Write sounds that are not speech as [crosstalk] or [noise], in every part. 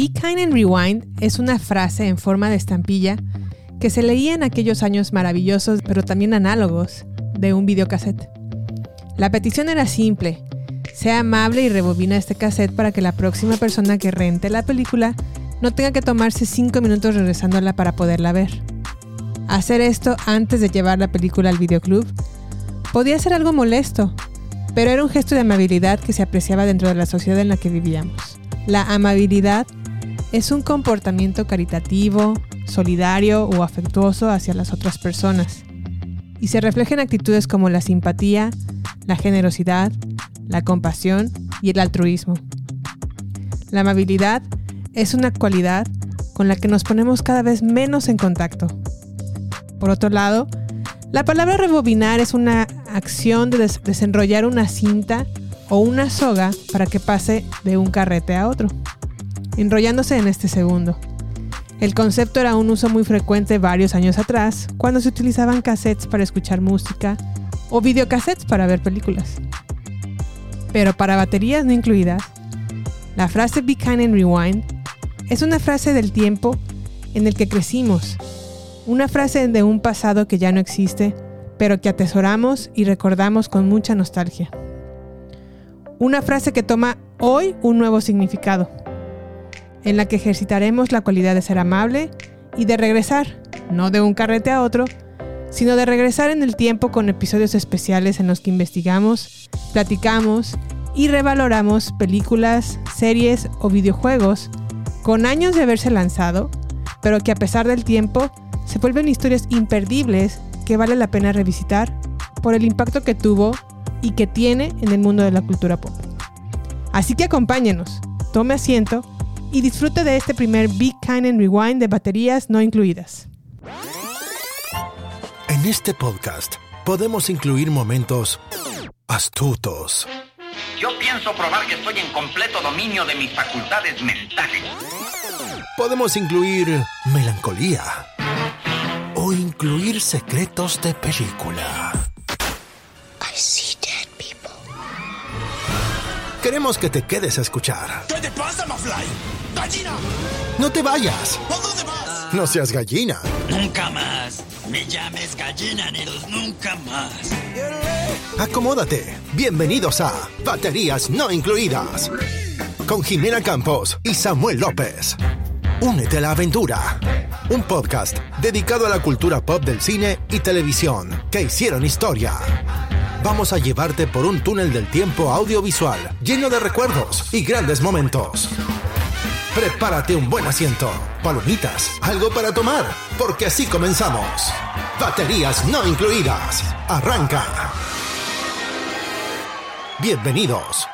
Be Kind and Rewind es una frase en forma de estampilla que se leía en aquellos años maravillosos, pero también análogos, de un videocassette. La petición era simple. Sea amable y rebobina este cassette para que la próxima persona que rente la película no tenga que tomarse 5 minutos regresándola para poderla ver. Hacer esto antes de llevar la película al videoclub podía ser algo molesto, pero era un gesto de amabilidad que se apreciaba dentro de la sociedad en la que vivíamos. La amabilidad es un comportamiento caritativo, solidario o afectuoso hacia las otras personas, y se refleja en actitudes como la simpatía, la generosidad, la compasión y el altruismo. La amabilidad es una cualidad con la que nos ponemos cada vez menos en contacto. Por otro lado, la palabra rebobinar es una acción de desenrollar una cinta o una soga para que pase de un carrete a otro, enrollándose en este segundo. El concepto era un uso muy frecuente varios años atrás, cuando se utilizaban cassettes para escuchar música o videocassettes para ver películas. Pero para baterías no incluidas, la frase Be Kind and Rewind es una frase del tiempo en el que crecimos una frase de un pasado que ya no existe, pero que atesoramos y recordamos con mucha nostalgia. Una frase que toma hoy un nuevo significado, en la que ejercitaremos la cualidad de ser amable y de regresar, no de un carrete a otro, sino de regresar en el tiempo con episodios especiales en los que investigamos, platicamos y revaloramos películas, series o videojuegos con años de haberse lanzado, pero que a pesar del tiempo se vuelven historias imperdibles que vale la pena revisitar por el impacto que tuvo y que tiene en el mundo de la cultura pop. Así que acompáñenos, tome asiento y disfrute de este primer Big Kind and Rewind de baterías no incluidas. En este podcast podemos incluir momentos astutos. Yo pienso probar que estoy en completo dominio de mis facultades mentales. Podemos incluir melancolía o incluir secretos de película. Queremos que te quedes a escuchar. ¿Qué te pasa, Mafly? ¡Gallina! No te vayas. ¿A dónde vas? No seas gallina. Nunca más. Me llames gallina, Neros, nunca más. Acomódate. Bienvenidos a Baterías No Incluidas. Con Jimena Campos y Samuel López. Únete a la aventura. Un podcast dedicado a la cultura pop del cine y televisión que hicieron historia. Vamos a llevarte por un túnel del tiempo audiovisual lleno de recuerdos y grandes momentos. Prepárate un buen asiento, palomitas, algo para tomar, porque así comenzamos. Baterías no incluidas. Arranca. Bienvenidos.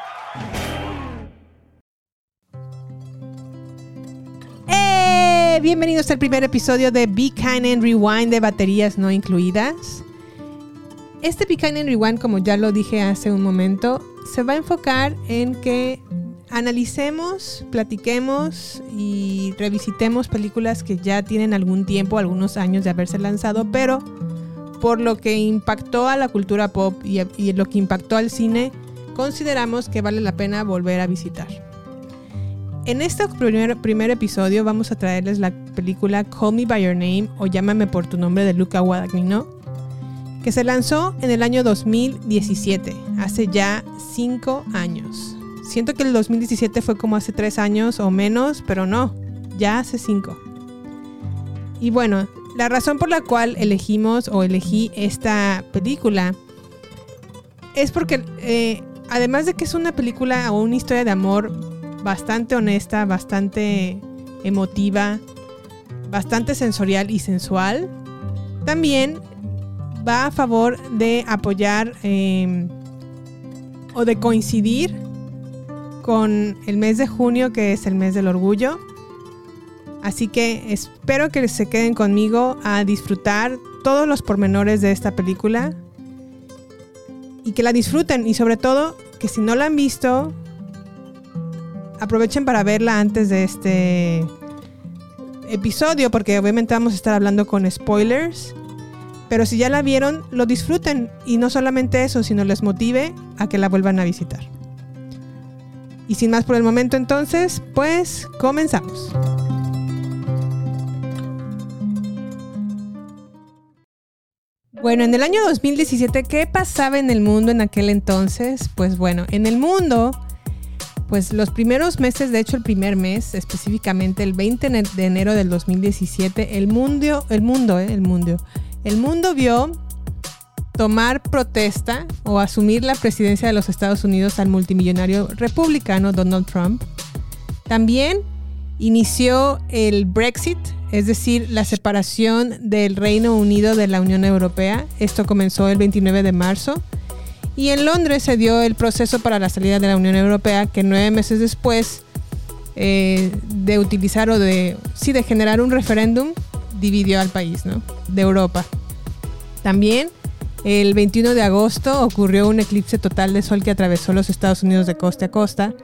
¡Eh! Bienvenidos al primer episodio de Be Kind and Rewind de baterías no incluidas. Este Kind and Rewind, como ya lo dije hace un momento, se va a enfocar en que analicemos, platiquemos y revisitemos películas que ya tienen algún tiempo, algunos años de haberse lanzado, pero por lo que impactó a la cultura pop y, y lo que impactó al cine, consideramos que vale la pena volver a visitar. En este primer, primer, episodio vamos a traerles la película Call Me By Your Name o Llámame por tu nombre de Luca Guadagnino, que se lanzó en el año 2017, hace ya 5 años. Siento que el 2017 fue como hace 3 años o menos, pero no, ya hace 5. Y bueno, la razón por la cual elegimos o elegí esta película es porque eh, además de que es una película o una historia de amor bastante honesta, bastante emotiva, bastante sensorial y sensual, también va a favor de apoyar eh, o de coincidir con el mes de junio, que es el mes del orgullo. Así que espero que se queden conmigo a disfrutar todos los pormenores de esta película y que la disfruten y sobre todo que si no la han visto, aprovechen para verla antes de este episodio porque obviamente vamos a estar hablando con spoilers. Pero si ya la vieron, lo disfruten y no solamente eso, sino les motive a que la vuelvan a visitar. Y sin más por el momento entonces, pues comenzamos. Bueno, en el año 2017, ¿qué pasaba en el mundo en aquel entonces? Pues bueno, en el mundo, pues los primeros meses, de hecho el primer mes, específicamente el 20 de enero del 2017, el mundo, el mundo, eh, el mundo, el mundo vio tomar protesta o asumir la presidencia de los Estados Unidos al multimillonario republicano Donald Trump. También inició el Brexit, es decir, la separación del Reino Unido de la Unión Europea. Esto comenzó el 29 de marzo. Y en Londres se dio el proceso para la salida de la Unión Europea, que nueve meses después eh, de utilizar o de, sí, de generar un referéndum, dividió al país, ¿no? De Europa. También el 21 de agosto ocurrió un eclipse total de sol que atravesó los Estados Unidos de costa a costa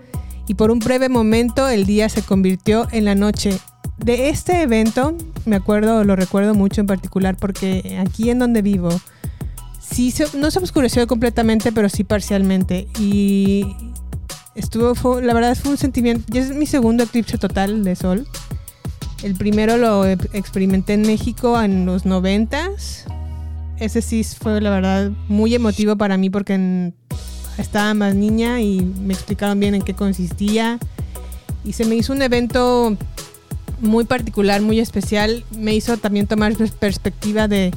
y por un breve momento el día se convirtió en la noche. De este evento, me acuerdo, lo recuerdo mucho en particular porque aquí en donde vivo, sí no se oscureció completamente, pero sí parcialmente. Y estuvo, la verdad fue un sentimiento, ya es mi segundo eclipse total de sol. El primero lo experimenté en México en los noventas ese sí fue la verdad muy emotivo para mí porque estaba más niña y me explicaron bien en qué consistía. Y se me hizo un evento muy particular, muy especial. Me hizo también tomar perspectiva de,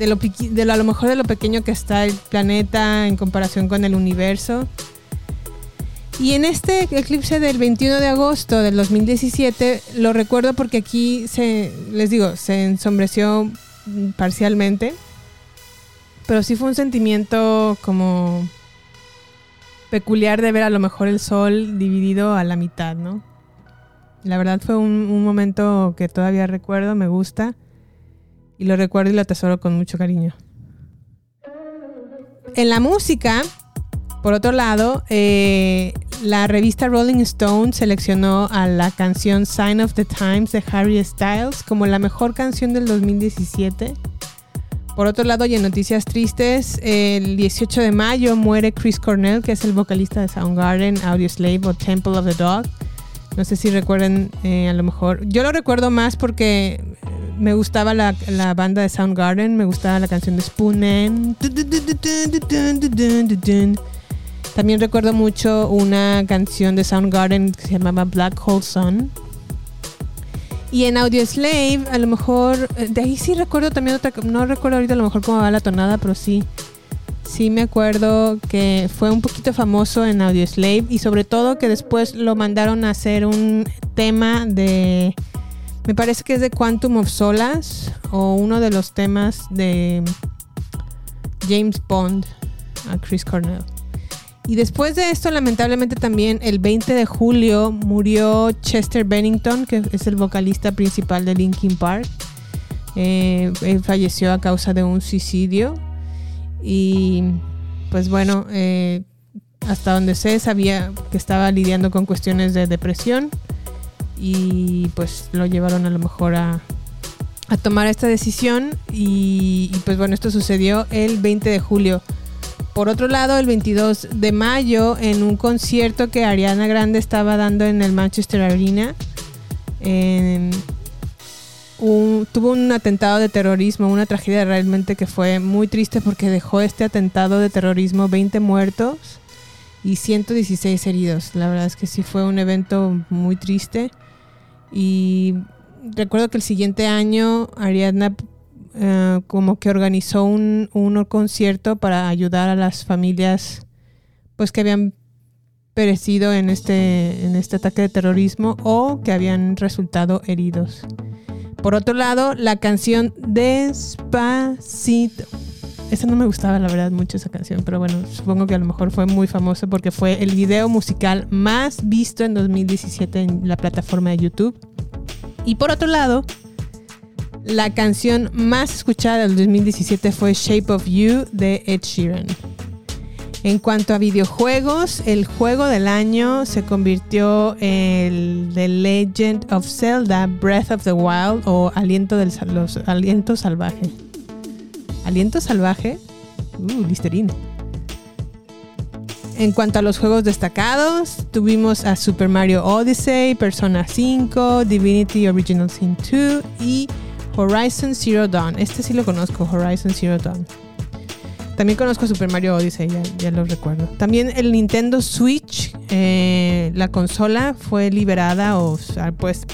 lo, de a lo mejor de lo pequeño que está el planeta en comparación con el universo. Y en este eclipse del 21 de agosto del 2017 lo recuerdo porque aquí se, les digo, se ensombreció parcialmente. Pero sí fue un sentimiento como peculiar de ver a lo mejor el sol dividido a la mitad, ¿no? La verdad fue un, momento que todavía recuerdo, me gusta. Y lo recuerdo y lo atesoro con mucho cariño. En la música, por otro lado, eh, la revista Rolling Stone seleccionó a la canción Sign of the Times de Harry Styles como la mejor canción del 2017. Por otro lado, y en noticias tristes, el 18 de mayo muere Chris Cornell, que es el vocalista de Soundgarden, Audioslave o Temple of the Dog. No sé si recuerden, eh, a lo mejor. Yo lo recuerdo más porque me gustaba la, la banda de Soundgarden, me gustaba la canción de Spoonen. También recuerdo mucho una canción de Soundgarden que se llamaba Black Hole Sun. Y en Audio Slave, a lo mejor, eh, de ahí sí recuerdo también otra, no recuerdo ahorita a lo mejor cómo va la tonada, pero sí, sí me acuerdo que fue un poquito famoso en Audio Slave y sobre todo que después lo mandaron a hacer un tema de, me parece que es de Quantum of Solas o uno de los temas de James Bond a Chris Cornell. Y después de esto, lamentablemente también el 20 de julio murió Chester Bennington, que es el vocalista principal de Linkin Park. Eh, él falleció a causa de un suicidio. Y pues bueno, eh, hasta donde sé, sabía que estaba lidiando con cuestiones de depresión. Y pues lo llevaron a lo mejor a, tomar esta decisión. Y pues bueno, esto sucedió el 20 de julio. Por otro lado, el 22 de mayo, en un concierto que Ariana Grande estaba dando en el Manchester Arena, tuvo un atentado de terrorismo, una tragedia realmente que fue muy triste porque dejó este atentado de terrorismo 20 muertos y 116 heridos. La verdad es que sí fue un evento muy triste. Y recuerdo que el siguiente año Ariana eh, como que organizó un, un, concierto para ayudar a las familias pues que habían perecido en este, en este ataque de terrorismo o que habían resultado heridos. Por otro lado, la canción Despacito. Esa no me gustaba, la verdad, mucho esa canción, pero bueno, supongo que a lo mejor fue muy famoso porque fue el video musical más visto en 2017 en la plataforma de YouTube. Y por otro lado, la canción más escuchada del 2017 fue Shape of You de Ed Sheeran. En cuanto a videojuegos, el juego del año se convirtió en The Legend of Zelda Breath of the Wild o Aliento, del, los, Aliento Salvaje. ¿Aliento Salvaje? Uh, Listerine. En cuanto a los juegos destacados, tuvimos a Super Mario Odyssey, Persona 5, Divinity Original Sin 2 y Horizon Zero Dawn. Este sí lo conozco, Horizon Zero Dawn. También conozco Super Mario Odyssey, ya, lo recuerdo. También el Nintendo Switch, eh, la consola fue liberada o pues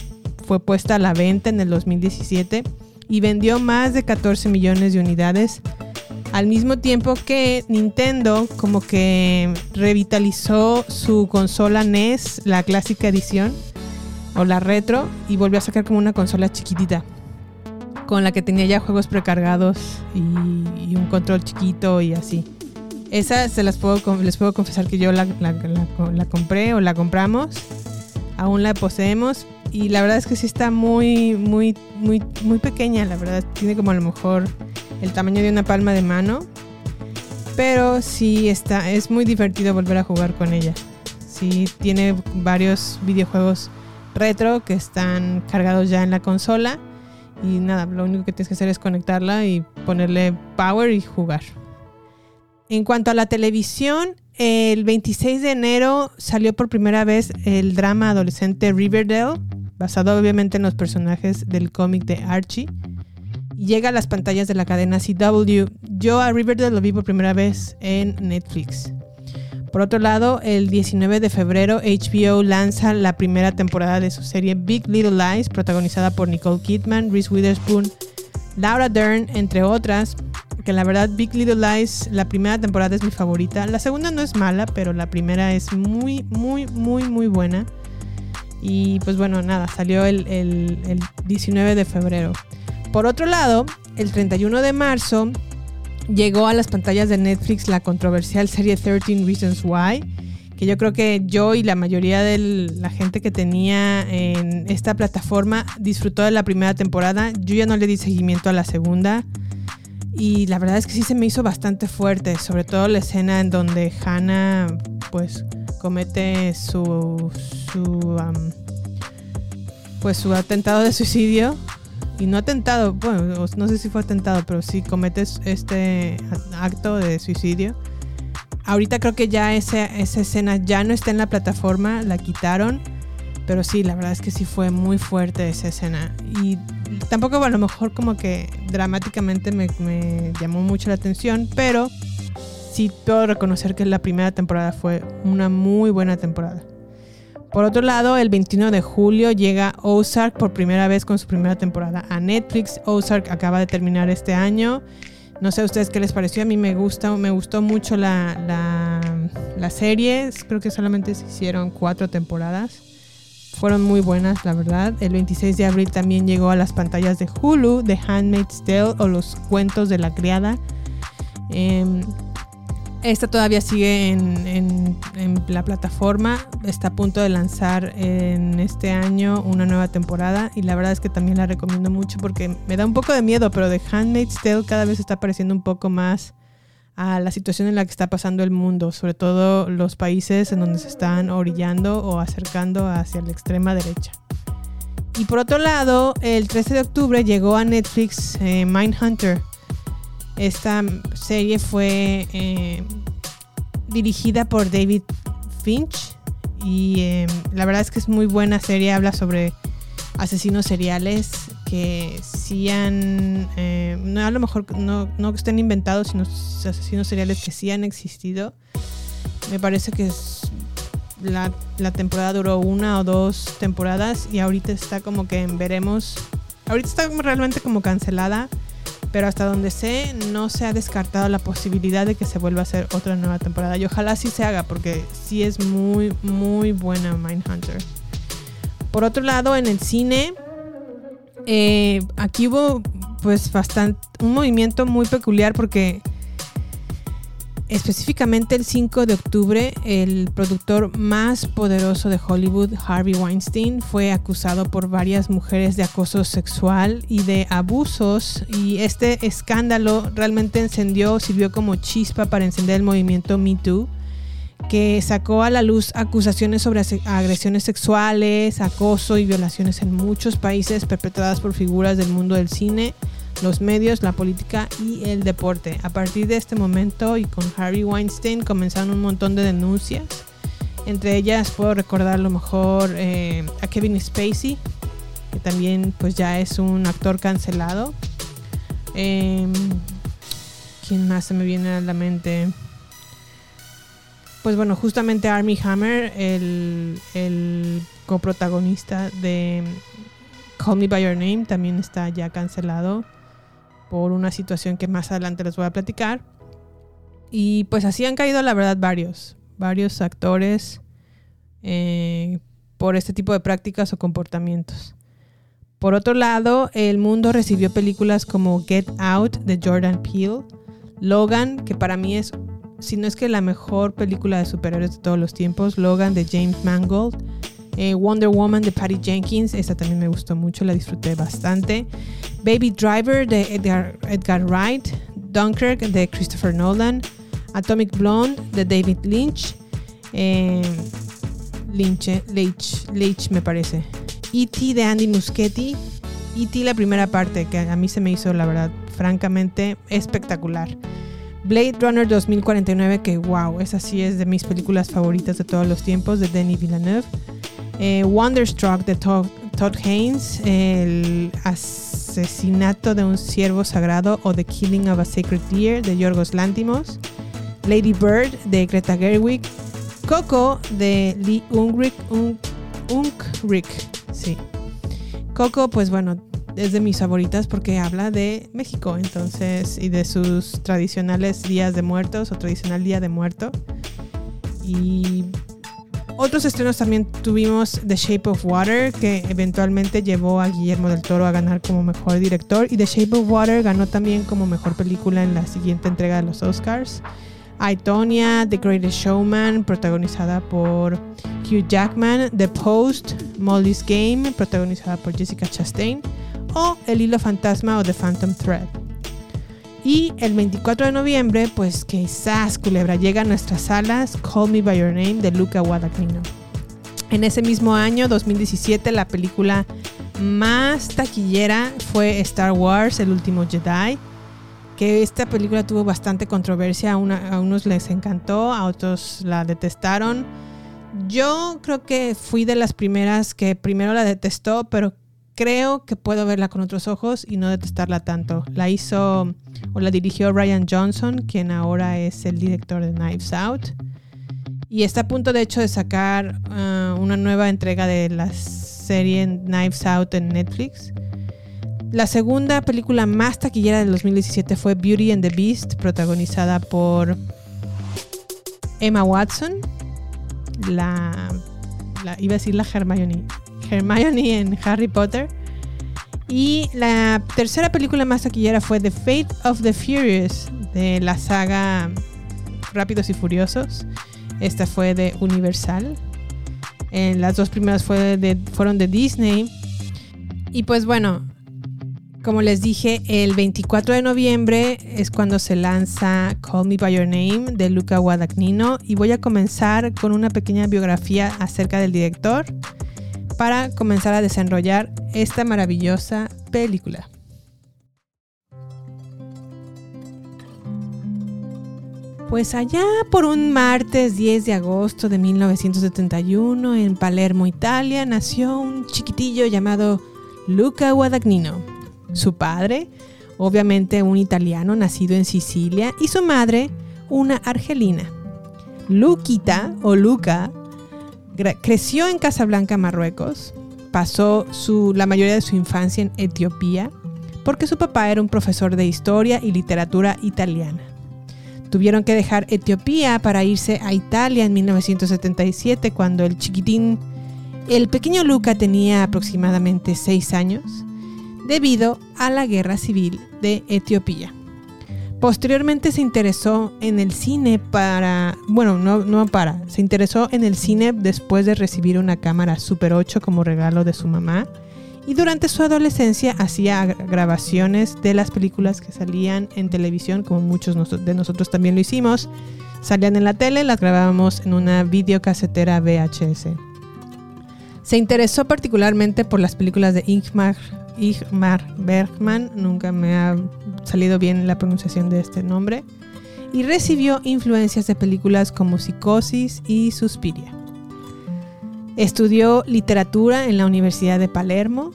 fue puesta a la venta en el 2017 y vendió más de 14 millones de unidades. Al mismo tiempo que Nintendo como que revitalizó su consola NES, la clásica edición o la retro, y volvió a sacar como una consola chiquitita con la que tenía ya juegos precargados y, un control chiquito y así. Esa se las puedo, les puedo confesar que yo la, compré o la compramos. Aún la poseemos. Y la verdad es que sí está muy, muy, muy, muy pequeña. La verdad, tiene como a lo mejor el tamaño de una palma de mano. Pero sí está, es muy divertido volver a jugar con ella. Sí, tiene varios videojuegos retro que están cargados ya en la consola y nada, lo único que tienes que hacer es conectarla y ponerle power y jugar. En cuanto a la televisión, el 26 de enero salió por primera vez el drama adolescente Riverdale, basado obviamente en los personajes del cómic de Archie. Llega a las pantallas de la cadena CW. Yo a Riverdale lo vi por primera vez en Netflix. Por otro lado, el 19 de febrero HBO lanza la primera temporada de su serie Big Little Lies, protagonizada por Nicole Kidman, Reese Witherspoon, Laura Dern, entre otras. Que la verdad Big Little Lies, la primera temporada es mi favorita. La segunda no es mala, pero la primera es muy, muy, muy, muy buena. Y pues bueno, nada, salió el, el 19 de febrero. Por otro lado, el 31 de marzo llegó a las pantallas de Netflix la controversial serie 13 Reasons Why, que yo creo que yo y la mayoría de la gente que tenía en esta plataforma disfrutó de la primera temporada. Yo ya no le di seguimiento a la segunda. Y la verdad es que sí se me hizo bastante fuerte, sobre todo la escena en donde Hannah pues comete su, su pues su atentado de suicidio y no atentado, bueno, no sé si fue atentado, pero si cometes este acto de suicidio. Ahorita creo que ya esa, esa escena ya no está en la plataforma, la quitaron. Pero sí, la verdad es que sí fue muy fuerte esa escena. Y tampoco a lo mejor como que dramáticamente me, me llamó mucho la atención, pero sí puedo reconocer que la primera temporada fue una muy buena temporada. Por otro lado, el 21 de julio llega Ozark por primera vez con su primera temporada a Netflix. Ozark acaba de terminar este año. No sé a ustedes qué les pareció. A mí me gusta, me gustó mucho la, la, serie. Creo que solamente se hicieron cuatro temporadas. Fueron muy buenas, la verdad. El 26 de abril también llegó a las pantallas de Hulu, The Handmaid's Tale o Los Cuentos de la Criada. Em, esta todavía sigue en, la plataforma. Está a punto de lanzar en este año una nueva temporada. Y la verdad es que también la recomiendo mucho porque me da un poco de miedo, pero The Handmaid's Tale cada vez está pareciendo un poco más a la situación en la que está pasando el mundo, sobre todo los países en donde se están orillando o acercando hacia la extrema derecha. Y por otro lado, el 13 de octubre llegó a Netflix eh, Mindhunter esta serie fue eh, dirigida por David Finch y eh, la verdad es que es muy buena serie. Habla sobre asesinos seriales que sí han, eh, no, a lo mejor no, no estén inventados, sino asesinos seriales que sí han existido. Me parece que la, la, temporada duró una o dos temporadas y ahorita está como que veremos. Ahorita está realmente como cancelada pero hasta donde sé no se ha descartado la posibilidad de que se vuelva a hacer otra nueva temporada y ojalá sí se haga porque sí es muy muy buena Mindhunter. Por otro lado, en el cine, eh, aquí hubo pues bastante un movimiento muy peculiar porque Específicamente el 5 de octubre, el productor más poderoso de Hollywood, Harvey Weinstein, fue acusado por varias mujeres de acoso sexual y de abusos y este escándalo realmente encendió, sirvió como chispa para encender el movimiento Me Too que sacó a la luz acusaciones sobre agresiones sexuales, acoso y violaciones en muchos países perpetradas por figuras del mundo del cine, los medios, la política y el deporte. A partir de este momento y con Harvey Weinstein comenzaron un montón de denuncias. Entre ellas puedo recordar a lo mejor eh, a Kevin Spacey, que también pues ya es un actor cancelado. Em, ¿Quién más se me viene a la mente? Pues bueno, justamente Army Hammer, el, el coprotagonista de Call Me By Your Name, también está ya cancelado por una situación que más adelante les voy a platicar. Y pues así han caído, la verdad, varios, varios actores eh, por este tipo de prácticas o comportamientos. Por otro lado, el mundo recibió películas como Get Out de Jordan Peele, Logan, que para mí es si no es que la mejor película de superhéroes de todos los tiempos, Logan de James Mangold, eh, Wonder Woman de Patty Jenkins, esa también me gustó mucho, la disfruté bastante, Baby Driver de Edgar, Wright, Dunkirk de Christopher Nolan, Atomic Blonde de David Lynch, eh, Lynch, Leitch, Leitch me parece, E.T. de Andy Muschietti, E.T. la primera parte, que a mí se me hizo la verdad francamente espectacular. Blade Runner 2049, que wow, esa sí es de mis películas favoritas de todos los tiempos, de Denis Villeneuve. Eh, Wonderstruck de Todd, Haynes, el asesinato de un ciervo sagrado o The Killing of a Sacred Deer de Yorgos Lantimos. Lady Bird de Greta Gerwig. Coco de Lee Unkrich. Unkrich, sí. Coco, pues bueno, es de mis favoritas porque habla de México, entonces, y de sus tradicionales días de muertos o tradicional día de muerto. Y otros estrenos también tuvimos The Shape of Water, que eventualmente llevó a Guillermo del Toro a ganar como mejor director, y The Shape of Water ganó también como mejor película en la siguiente entrega de los Oscars. I, Tonya, The Greatest Showman, protagonizada por Hugh Jackman, The Post, Molly's Game, protagonizada por Jessica Chastain, o El Hilo Fantasma o The Phantom Thread. Y el 24 de noviembre, pues quizás Culebra llega a nuestras salas Call Me By Your Name de Luca Guadagnino. En ese mismo año, 2017, la película más taquillera fue Star Wars, El Último Jedi, que esta película tuvo bastante controversia, a, a unos les encantó, a otros la detestaron. Yo creo que fui de las primeras que primero la detestó, pero creo que puedo verla con otros ojos y no detestarla tanto. La hizo o la dirigió Ryan Johnson, quien ahora es el director de Knives Out. Y está a punto, de hecho, de sacar uh, una nueva entrega de la serie Knives Out en Netflix. La segunda película más taquillera del 2017 fue Beauty and the Beast, protagonizada por Emma Watson, la, la iba a decir la Hermione, Hermione en Harry Potter. Y la tercera película más taquillera fue The Fate of the Furious, de la saga Rápidos y Furiosos. Esta fue de Universal. En las dos primeras fueron de Disney. Y pues bueno, como les dije, el 24 de noviembre es cuando se lanza Call Me By Your Name de Luca Guadagnino y voy a comenzar con una pequeña biografía acerca del director para comenzar a desarrollar esta maravillosa película. Pues allá por un martes 10 de agosto de 1971 en Palermo, Italia, nació un chiquitillo llamado Luca Guadagnino. Su padre, obviamente un italiano nacido en Sicilia, y su madre, una argelina. Luquita o Luca creció en Casablanca, Marruecos. Pasó la mayoría de su infancia en Etiopía porque su papá era un profesor de historia y literatura italiana. Tuvieron que dejar Etiopía para irse a Italia en 1977 cuando el chiquitín, el pequeño Luca tenía aproximadamente 6 años debido a la guerra civil de Etiopía. Posteriormente se interesó en el cine para, bueno, no, no para, se interesó en el cine después de recibir una cámara Super 8 como regalo de su mamá y durante su adolescencia hacía grabaciones de las películas que salían en televisión, como muchos de nosotros también lo hicimos. Salían en la tele, las grabábamos en una videocasetera VHS. Se interesó particularmente por las películas de Ingmar, Igmar Bergman, nunca me ha salido bien la pronunciación de este nombre, y recibió influencias de películas como Psicosis y Suspiria. Estudió literatura en la Universidad de Palermo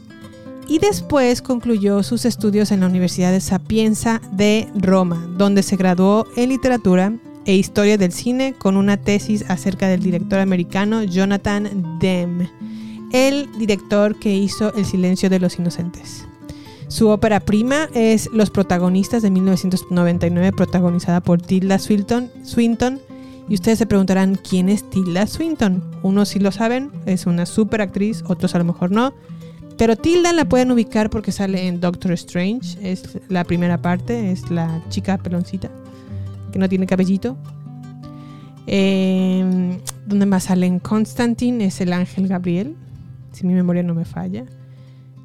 y después concluyó sus estudios en la Universidad de Sapienza de Roma, donde se graduó en literatura e historia del cine con una tesis acerca del director americano Jonathan Demme, el director que hizo El silencio de los inocentes. Su ópera prima es Los protagonistas de 1999, protagonizada por Tilda Swinton. Y ustedes se preguntarán, ¿quién es Tilda Swinton? Unos sí lo saben, es una super actriz, otros a lo mejor no. Pero Tilda la pueden ubicar porque sale en Doctor Strange, es la primera parte, es la chica peloncita que no tiene cabellito. Eh, donde más sale en Constantine es el ángel Gabriel, si mi memoria no me falla.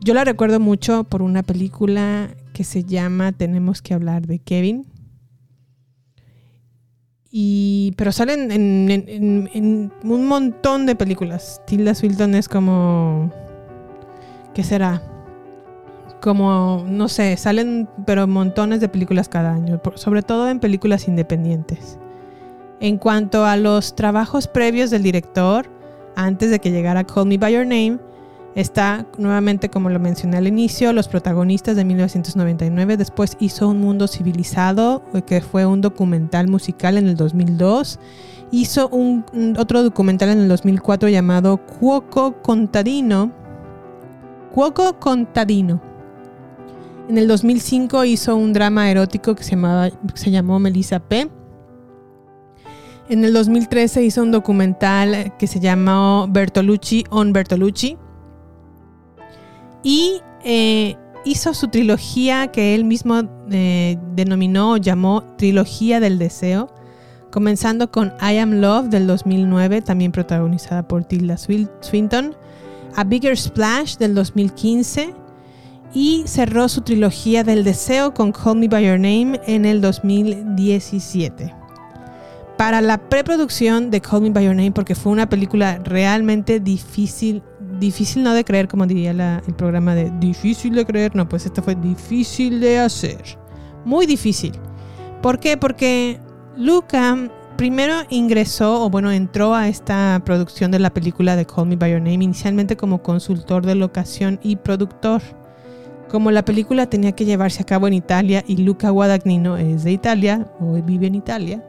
Yo la recuerdo mucho por una película que se llama Tenemos que hablar de Kevin. Y, pero salen en, en un montón de películas. Tilda Swinton es como... ¿Qué será? como, no sé, salen pero montones de películas cada año, sobre todo en películas independientes. En cuanto a los trabajos previos del director, antes de que llegara Call Me By Your Name, está nuevamente, como lo mencioné al inicio, Los protagonistas de 1999. Después hizo Un Mundo Civilizado, que fue un documental musical en el 2002. Hizo un, otro documental en el 2004 llamado Cuoco Contadino. Cuoco Contadino en el 2005 hizo un drama erótico que se, llamaba, se llamó Melissa P. En el 2013 hizo un documental que se llamó Bertolucci on Bertolucci. Y eh, hizo su trilogía que él mismo eh, denominó o llamó Trilogía del Deseo, comenzando con I Am Love del 2009, también protagonizada por Tilda Swinton, A Bigger Splash del 2015, y cerró su trilogía del deseo con Call Me By Your Name en el 2017. Para la preproducción de Call Me By Your Name, porque fue una película realmente difícil, difícil no de creer, como diría el programa de difícil de creer, no, pues esta fue difícil de hacer. Muy difícil. ¿Por qué? Porque Luca primero ingresó, o bueno, entró a esta producción de la película de Call Me By Your Name inicialmente como consultor de locación y productor. Como la película tenía que llevarse a cabo en Italia y Luca Guadagnino es de Italia o vive en Italia,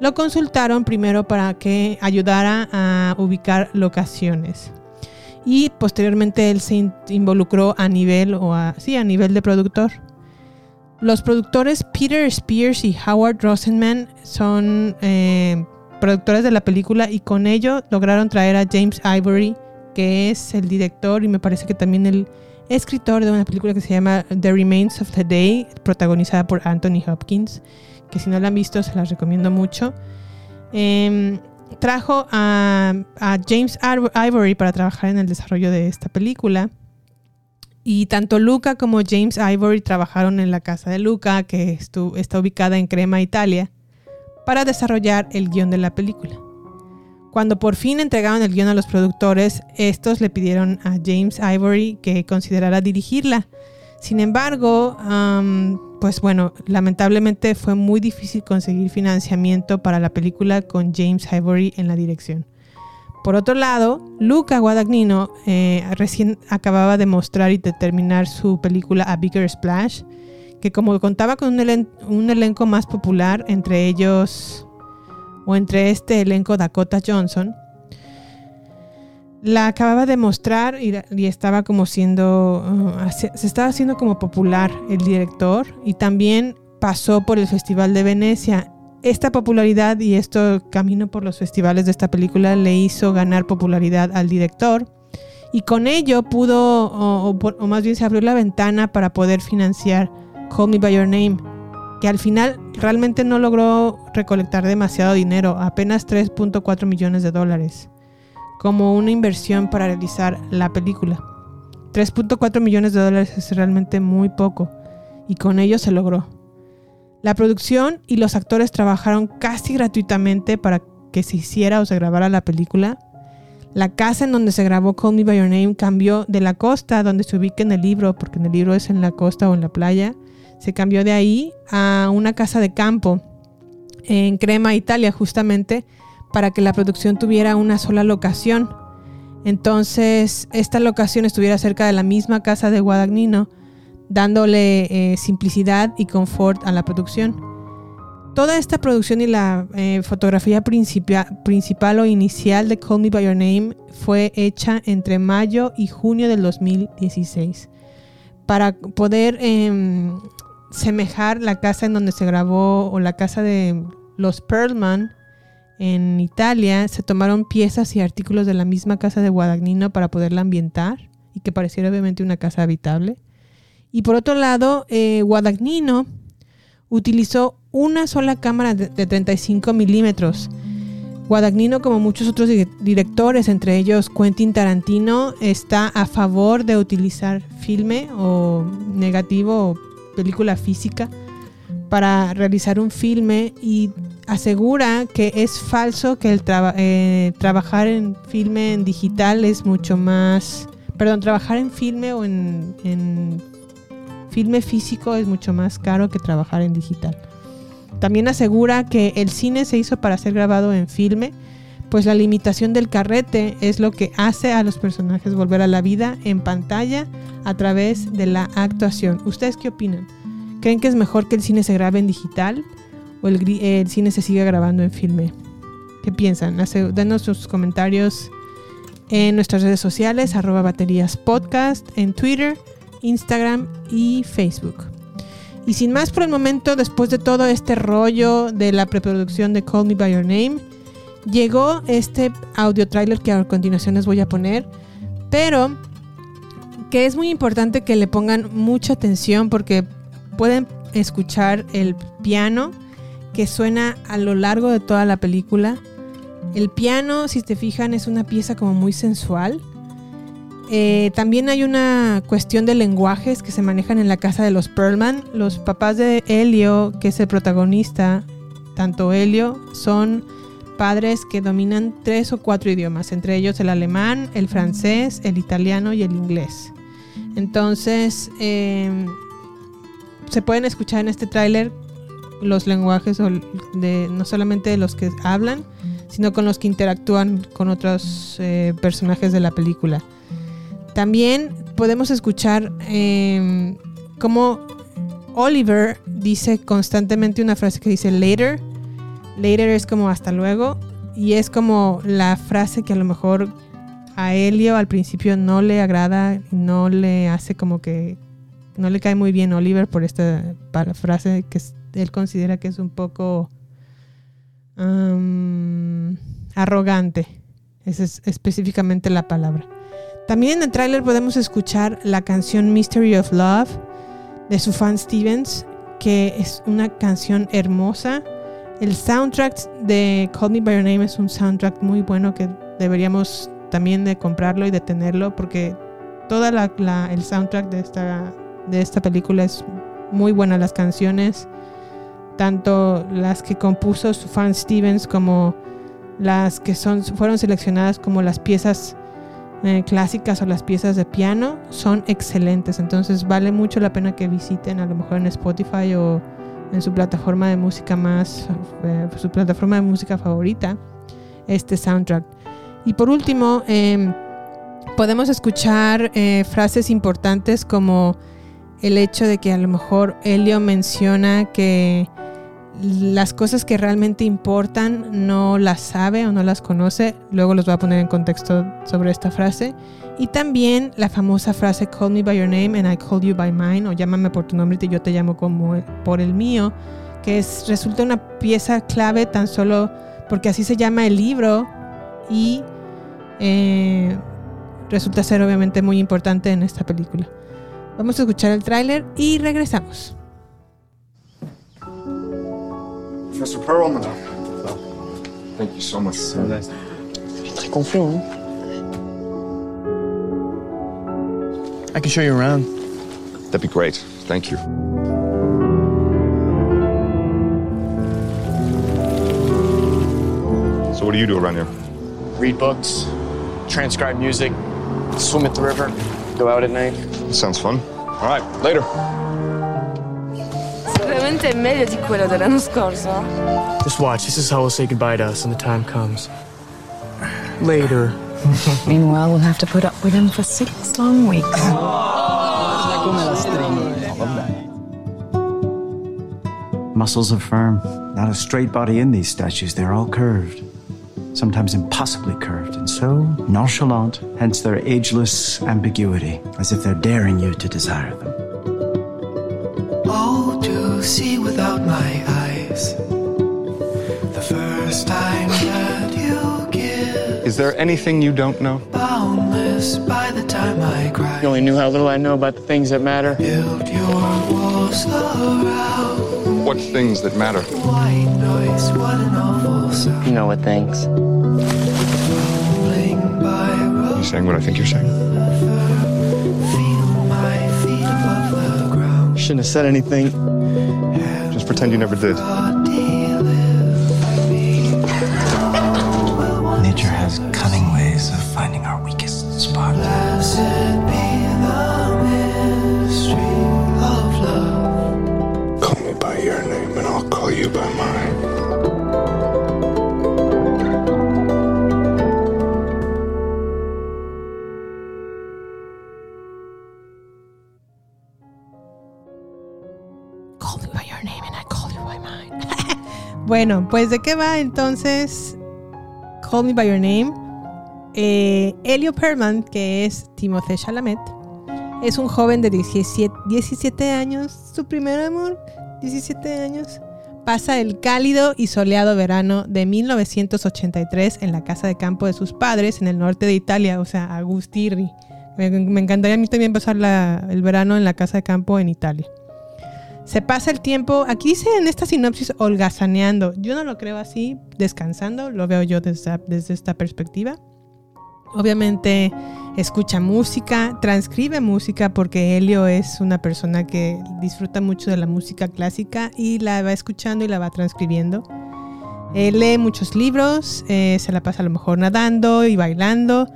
lo consultaron primero para que ayudara a ubicar locaciones. Y posteriormente él se involucró a nivel o a, a nivel de productor. Los productores Peter Spears y Howard Rosenman son eh, productores de la película y con ello lograron traer a James Ivory, que es el director y me parece que también el escritor de una película que se llama The Remains of the Day, protagonizada por Anthony Hopkins, que si no la han visto se la recomiendo mucho. Em, trajo a, James Ivory para trabajar en el desarrollo de esta película. Y tanto Luca como James Ivory trabajaron en la casa de Luca, que está ubicada en Crema, Italia, para desarrollar el guion de la película. Cuando por fin entregaron el guion a los productores, estos le pidieron a James Ivory que considerara dirigirla. Sin embargo, pues bueno, lamentablemente fue muy difícil conseguir financiamiento para la película con James Ivory en la dirección. Por otro lado, Luca Guadagnino eh, recién acababa de mostrar y de terminar su película A Bigger Splash, que como contaba con un elenco más popular, entre ellos o entre este elenco Dakota Johnson, la acababa de mostrar y, estaba como siendo, uh, se estaba haciendo como popular el director y también pasó por el Festival de Venecia. Esta popularidad y esto camino por los festivales de esta película le hizo ganar popularidad al director y con ello pudo, o, o más bien se abrió la ventana para poder financiar Call Me By Your Name, que al final realmente no logró recolectar demasiado dinero, apenas 3.4 millones de dólares, como una inversión para realizar la película. 3.4 millones de dólares es realmente muy poco, y con ello se logró. La producción y los actores trabajaron casi gratuitamente para que se hiciera o se grabara la película. La casa en donde se grabó Call Me By Your Name cambió de la costa donde se ubica en el libro, porque en el libro es en la costa o en la playa, se cambió de ahí a una casa de campo en Crema, Italia, justamente para que la producción tuviera una sola locación. Entonces, esta locación estuviera cerca de la misma casa de Guadagnino, dándole eh, simplicidad y confort a la producción. Toda esta producción y la eh, fotografía principal o inicial de Call Me By Your Name fue hecha entre mayo y junio del 2016 para poder em, semejar la casa en donde se grabó o la casa de los Perlman en Italia. Se tomaron piezas y artículos de la misma casa de Guadagnino para poderla ambientar y que pareciera obviamente una casa habitable. Y por otro lado, eh, Guadagnino utilizó una sola cámara de, 35 milímetros. Guadagnino, como muchos otros directores, entre ellos Quentin Tarantino, está a favor de utilizar filme o negativo o película física para realizar un filme y asegura que es falso que el eh, trabajar en filme en digital es mucho más, perdón, trabajar en filme o en, en filme físico es mucho más caro que trabajar en digital. También asegura que el cine se hizo para ser grabado en filme, pues la limitación del carrete es lo que hace a los personajes volver a la vida en pantalla a través de la actuación. ¿Ustedes qué opinan? ¿Creen que es mejor que el cine se grabe en digital o el, cine se siga grabando en filme? ¿Qué piensan? Denos sus comentarios en nuestras redes sociales, arroba baterías podcast, en Twitter Instagram y Facebook. Y sin más por el momento, después de todo este rollo de la preproducción de Call Me By Your Name, llegó este audio trailer que a continuación les voy a poner, pero que es muy importante que le pongan mucha atención porque pueden escuchar el piano que suena a lo largo de toda la película. El piano, si te fijan, es una pieza como muy sensual eh, también hay una cuestión de lenguajes que se manejan en la casa de los Perlman. Los papás de Helio, que es el protagonista, tanto Helio, son padres que dominan tres o cuatro idiomas, entre ellos el alemán, el francés, el italiano y el inglés. Entonces, em, se pueden escuchar en este tráiler los lenguajes de, no solamente de los que hablan, sino con los que interactúan con otros eh, personajes de la película. También podemos escuchar eh, cómo Oliver dice constantemente una frase que dice later. Later es como hasta luego. Y es como la frase que a lo mejor a Helio al principio no le agrada, no le hace como que no le cae muy bien Oliver por esta frase que él considera que es un poco arrogante. Esa es específicamente la palabra. También en el tráiler podemos escuchar la canción Mystery of Love de su fan Stevens, que es una canción hermosa. El soundtrack de Call Me By Your Name es un soundtrack muy bueno que deberíamos también de comprarlo y de tenerlo porque toda la, el soundtrack de esta, de esta película es muy buena. Las canciones, tanto las que compuso su fan Stevens como las que son, fueron seleccionadas como las piezas eh, clásicas o las piezas de piano son excelentes. Entonces vale mucho la pena que visiten a lo mejor en Spotify o en su plataforma de música más, eh, su plataforma de música favorita, este soundtrack. Y por último, em, podemos escuchar eh, frases importantes como el hecho de que a lo mejor Elio menciona que las cosas que realmente importan no las sabe o no las conoce. Luego los voy a poner en contexto sobre esta frase. Y también la famosa frase Call me by your name and I call you by mine o llámame por tu nombre y yo te llamo como por el mío, que es, resulta una pieza clave tan solo porque así se llama el libro y eh, resulta ser obviamente muy importante en esta película. Vamos a escuchar el tráiler y regresamos. Professor Perlman. Thank you so much. So nice. Très confiant. I can show you around. That'd be great. Thank you. So what do you do around here? Read books, transcribe music, swim at the river, go out at night. Sounds fun. All right, later. Sicuramente è meglio di quello dell'anno scorso. Eh? Just watch. This is how we'll say goodbye to us when the time comes. Later. [laughs] Meanwhile, we'll have to put up with him for six long weeks. Muscles are firm. Not a straight body in these statues. They're all curved. Sometimes impossibly curved, and so nonchalant, hence their ageless ambiguity, as if they're daring you to desire them. Oh, to see without my eyes. The first time that you give, Is there anything you don't know? boundless by the time I cry. You only knew how little I know about the things that matter. Build your walls around. What things that matter? White noise, what an awful sound. You know what things. Rolling by road, You saying what I think you're saying? feel my feet above the ground. Shouldn't have said anything. Just pretend you never did. Bueno, pues ¿de qué va entonces Call Me By Your Name? Eh, Elio Perman, que es Timothée Chalamet, es un joven de 17, 17 años, su primer amor, 17 años. Pasa el cálido y soleado verano de 1983 en la casa de campo de sus padres en el norte de Italia, o sea, Agustirri. Me, encantaría a mí también pasar la- el verano en la casa de campo en Italia. Se pasa el tiempo, aquí dice en esta sinopsis, holgazaneando. Yo no lo creo así, descansando, lo veo yo desde, desde esta perspectiva. Obviamente escucha música, transcribe música porque Helio es una persona que disfruta mucho de la música clásica y la va escuchando y la va transcribiendo. Eh, lee muchos libros, eh, se la pasa a lo mejor nadando y bailando,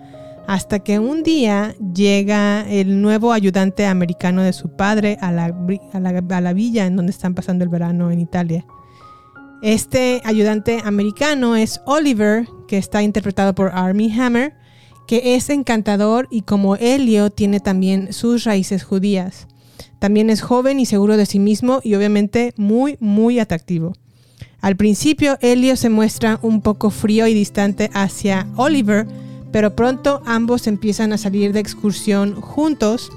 hasta que un día llega el nuevo ayudante americano de su padre a la, villa en donde están pasando el verano en Italia. Este ayudante americano es Oliver, que está interpretado por Armie Hammer, que es encantador y como Helio tiene también sus raíces judías. También es joven y seguro de sí mismo y obviamente muy, muy atractivo. Al principio, Helio se muestra un poco frío y distante hacia Oliver, pero pronto ambos empiezan a salir de excursión juntos,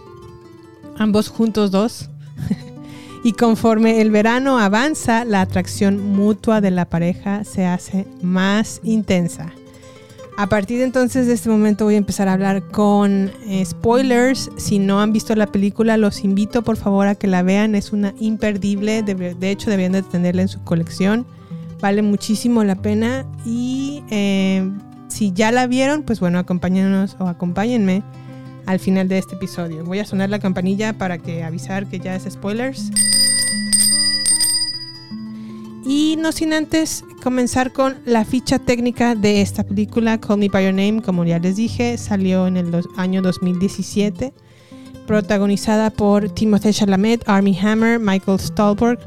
ambos juntos dos, [laughs] y conforme el verano avanza, la atracción mutua de la pareja se hace más intensa. A partir de entonces, de este momento, voy a empezar a hablar con eh, spoilers. Si no han visto la película, los invito por favor a que la vean. Es una imperdible. De, hecho, deberían de tenerla en su colección. Vale muchísimo la pena. Y eh, si ya la vieron, pues bueno, acompáñenos o acompáñenme al final de este episodio. Voy a sonar la campanilla para que avisar que ya es spoilers. Y no sin antes comenzar con la ficha técnica de esta película, Call Me By Your Name, como ya les dije, salió en el año 2017, protagonizada por Timothée Chalamet, Armie Hammer, Michael Stolberg,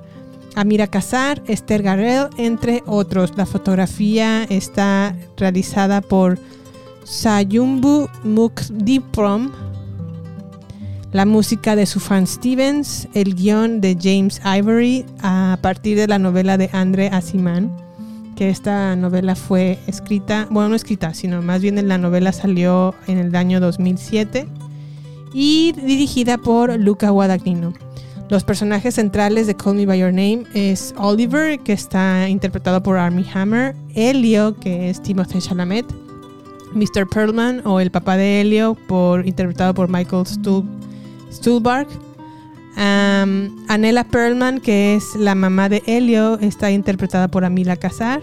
Amira Kazar, Esther Garrel, entre otros. La fotografía está realizada por Sayumbu Mukdiprom, la música de Sufjan Stevens, el guion de James Ivory a partir de la novela de André Asimán, que esta novela fue escrita, bueno, no escrita, sino más bien en la novela salió en el año 2007 y dirigida por Luca Guadagnino. Los personajes centrales de Call Me By Your Name es Oliver, que está interpretado por Armie Hammer, Elio, que es Timothée Chalamet, Mr. Perlman o el papá de Elio, por, interpretado por Michael Stuhl, Stuhlbarg. Anela Perlman, que es la mamá de Elio, está interpretada por Amila Casar.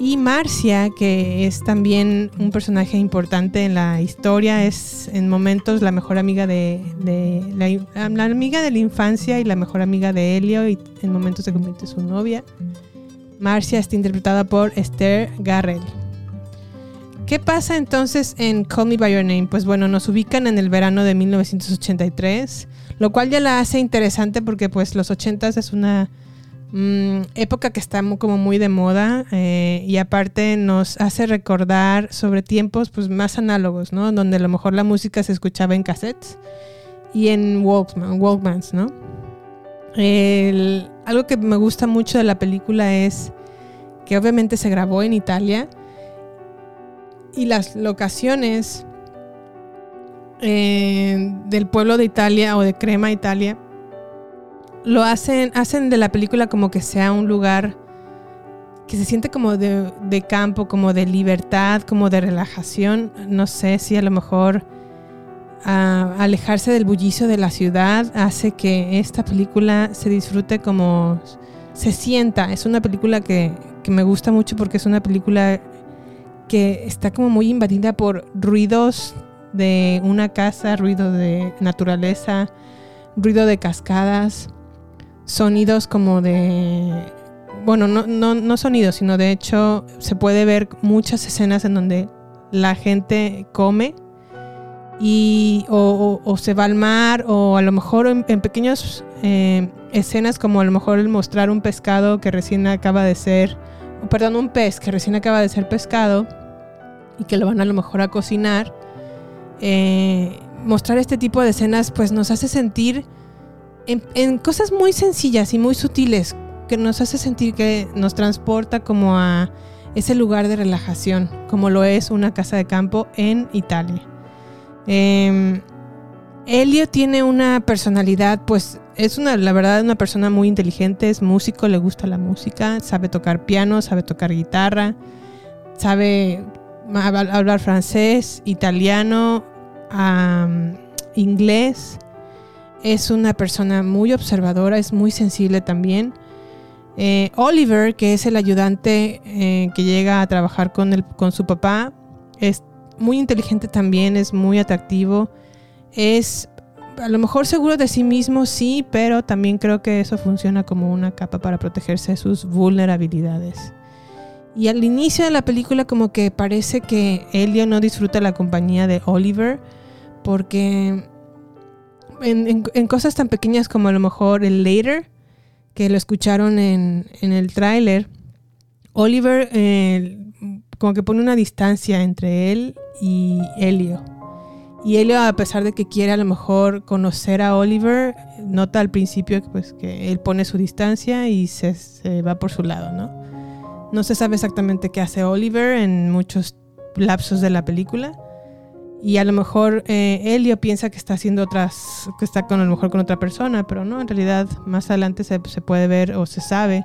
Y Marcia, que es también un personaje importante en la historia, es en momentos la mejor amiga de, la, amiga de la infancia y la mejor amiga de Helio, y en momentos se convierte en su novia. Marcia está interpretada por Esther Garrel. ¿Qué pasa entonces en Call Me By Your Name? Pues bueno, nos ubican en el verano de 1983, lo cual ya la hace interesante porque pues los 80s es una mm, época que está mu- como muy de moda eh, y aparte nos hace recordar sobre tiempos pues más análogos, ¿no? Donde a lo mejor la música se escuchaba en cassettes y en Walkman, Walkmans, ¿no? El- algo que me gusta mucho de la película es que obviamente se grabó en Italia y las locaciones eh, del pueblo de Italia o de Crema, Italia, lo hacen, hacen de la película como que sea un lugar que se siente como de, de campo, como de libertad, como de relajación. No sé si a lo mejor ah, alejarse del bullicio de la ciudad hace que esta película se disfrute como se sienta. Es una película que, que me gusta mucho porque es una película que está como muy invadida por ruidos de una casa, ruido de naturaleza, ruido de cascadas, sonidos como de... Bueno, no, no, no sonidos, sino de hecho se puede ver muchas escenas en donde la gente come y o, se va al mar o a lo mejor en, pequeñas eh, escenas como a lo mejor el mostrar un pescado que recién acaba de ser, perdón, un pez que recién acaba de ser pescado y que lo van a lo mejor a cocinar. eh, mostrar este tipo de escenas pues nos hace sentir en, cosas muy sencillas y muy sutiles que nos hace sentir que nos transporta como a ese lugar de relajación, como lo es una casa de campo en Italia. Eh, Elio tiene una personalidad, pues es una, la verdad, una persona muy inteligente, es músico, le gusta la música, sabe tocar piano, sabe tocar guitarra, sabe hab- hablar francés, italiano, inglés. Es una persona muy observadora, es muy sensible también. Eh, Oliver, que es el ayudante eh, que llega a trabajar con, el, con su papá, es muy inteligente también, es muy atractivo, es a lo mejor seguro de sí mismo, sí, pero también creo que eso funciona como una capa para protegerse de sus vulnerabilidades. Y al inicio de la película como que parece que Elio no disfruta la compañía de Oliver porque en, cosas tan pequeñas como a lo mejor el later, que lo escucharon en, en el tráiler, Oliver eh, como que pone una distancia entre él y Elio. Y Elio, a pesar de que quiere a lo mejor conocer a Oliver, nota al principio pues, que él pone su distancia y se, se va por su lado, ¿no? No se sabe exactamente qué hace Oliver en muchos lapsos de la película. Y a lo mejor eh, Elio piensa que está haciendo otras, que está con a lo mejor con otra persona, pero no, en realidad más adelante se, se puede ver o se sabe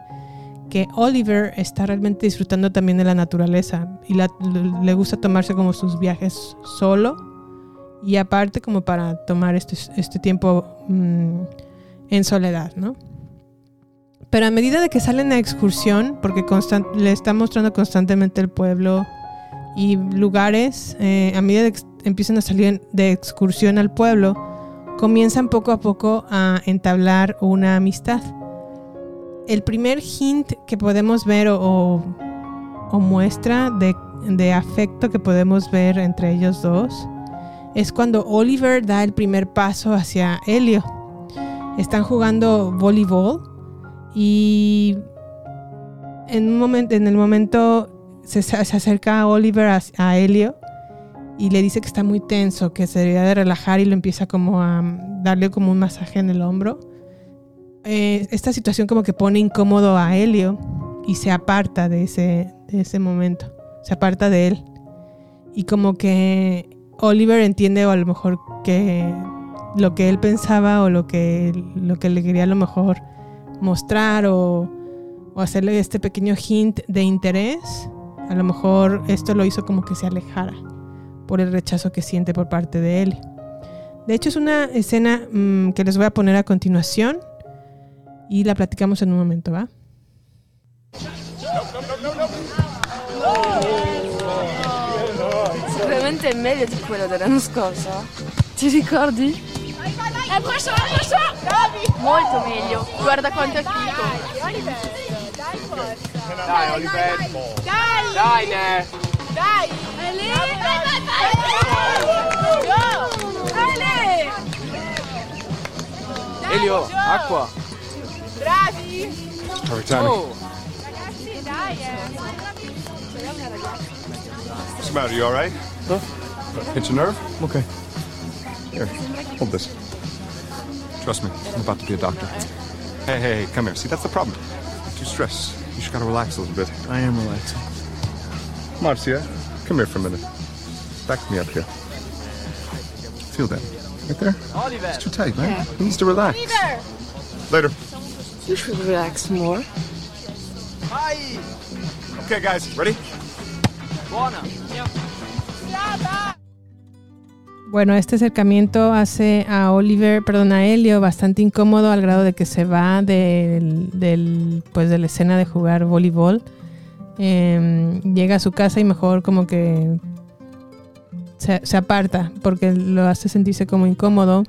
que Oliver está realmente disfrutando también de la naturaleza y la- le- gusta tomarse como sus viajes solo y aparte como para tomar este, este tiempo mm, en soledad, ¿no? Pero a medida de que salen a excursión, porque constan- le está mostrando constantemente el pueblo y lugares, eh, a medida de que empiezan a salir de excursión al pueblo, comienzan poco a poco a entablar una amistad. El primer hint que podemos ver o, o- o muestra de, de afecto que podemos ver entre ellos dos es cuando Oliver da el primer paso hacia Helio. Están jugando voleibol y en, un momento, en el momento se, se acerca Oliver a, a Helio y le dice que está muy tenso, que se debería de relajar y lo empieza como a darle como un masaje en el hombro. Eh, esta situación como que pone incómodo a Helio y se aparta de ese, de ese momento, se aparta de él. Y como que Oliver entiende o a lo mejor que lo que él pensaba o lo que, lo que le quería a lo mejor mostrar o, o hacerle este pequeño hint de interés, a lo mejor esto lo hizo como que se alejara por el rechazo que siente por parte de él. De hecho es una escena mm, que les voy a poner a continuación y la platicamos en un momento, ¿va? Sicuramente è meglio di quello dell'anno scorso. Ti ricordi? Eh, questo, questo! Molto meglio. Guarda quanto è figo. Oliver, dai forza! Dai, Oliver. Dai! Dai, Ne. Dai! Eli! Vai, vai, vai! Go! Eli! Dai, Elio, Gio! acqua. Bravi! Perfect timing. Oh. Ragazzi, dai. What's the matter? You all right? Huh? Hit your nerve? Okay. Here, hold this. Trust me, I'm about to be a doctor. Hey, hey, hey, come here. See, that's the problem. You're too stressed. You just gotta relax a little bit. I am relaxing. Marcia, come here for a minute. Back me up here. Feel that. Right there? Oliver. It's too tight, man. He needs to relax. Oliver! Later. You should relax more. Okay, guys, ready? Bueno, este acercamiento hace a Oliver, perdón, a Helio bastante incómodo al grado de que se va del, del, pues de la escena de jugar voleibol. Eh, llega a su casa y mejor como que se, se aparta porque lo hace sentirse como incómodo.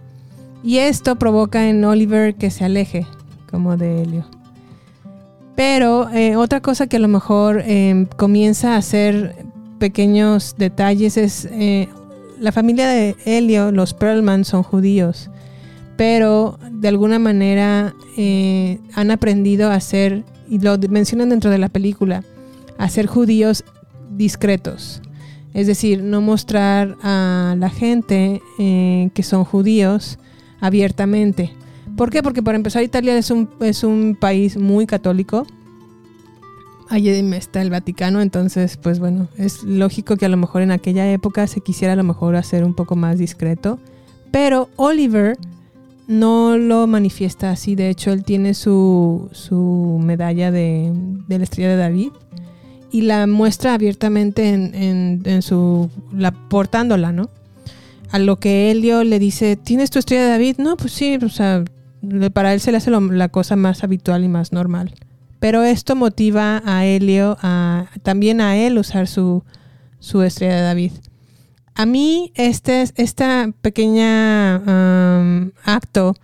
Y esto provoca en Oliver que se aleje como de Helio. Pero eh, otra cosa que a lo mejor eh, comienza a hacer pequeños detalles es eh, la familia de Helio, los Perlman son judíos, pero de alguna manera eh, han aprendido a ser, y lo mencionan dentro de la película, a ser judíos discretos. Es decir, no mostrar a la gente eh, que son judíos abiertamente. ¿Por qué? Porque para empezar Italia es un, es un país muy católico. Allí está el Vaticano, entonces pues bueno, es lógico que a lo mejor en aquella época se quisiera a lo mejor hacer un poco más discreto. Pero Oliver no lo manifiesta así, de hecho él tiene su, su medalla de, de la estrella de David y la muestra abiertamente en, en- su, la, portándola, ¿no? A lo que Helio le dice, ¿tienes tu estrella de David? No, pues sí, o sea, para él se le hace la cosa más habitual y más normal. Pero esto motiva a Helio, a, también a él usar su, su estrella de David. A mí este, esta pequeña um, acto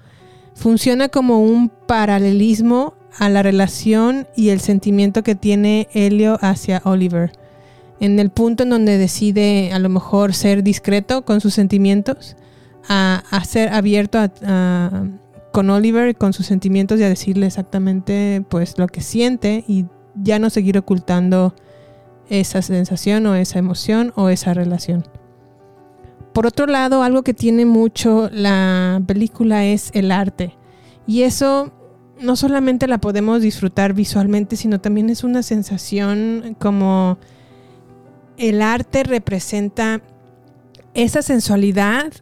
funciona como un paralelismo a la relación y el sentimiento que tiene Helio hacia Oliver. En el punto en donde decide a lo mejor ser discreto con sus sentimientos, a, a ser abierto con Oliver, con sus sentimientos y a decirle exactamente pues lo que siente y ya no seguir ocultando esa sensación o esa emoción o esa relación. Por otro lado, algo que tiene mucho la película es el arte. Y eso no solamente la podemos disfrutar visualmente, sino también es una sensación como el arte representa esa sensualidad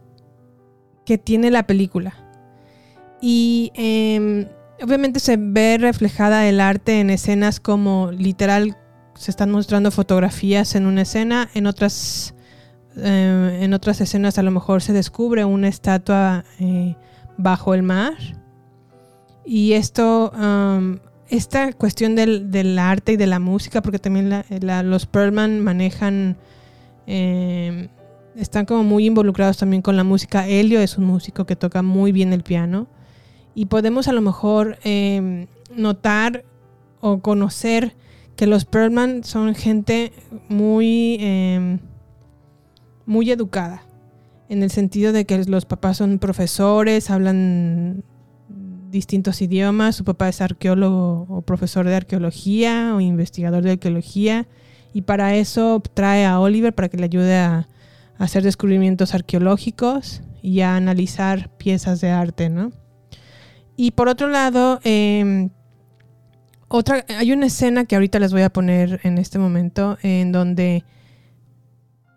que tiene la película. Y eh, obviamente se ve reflejada el arte en escenas como literal se están mostrando fotografías en una escena, en otras, eh, en otras escenas a lo mejor se descubre una estatua eh, bajo el mar. Y esto, um, esta cuestión del, del, arte y de la música, porque también los Perlman manejan, eh, están como muy involucrados también con la música. Helio es un músico que toca muy bien el piano. Y podemos a lo mejor eh, notar o conocer que los Perlman son gente muy, eh, muy educada. En el sentido de que los papás son profesores, hablan distintos idiomas. Su papá es arqueólogo o profesor de arqueología o investigador de arqueología. Y para eso trae a Oliver para que le ayude a, hacer descubrimientos arqueológicos y a analizar piezas de arte, ¿no? Y por otro lado, eh, otra, hay una escena que ahorita les voy a poner en este momento en donde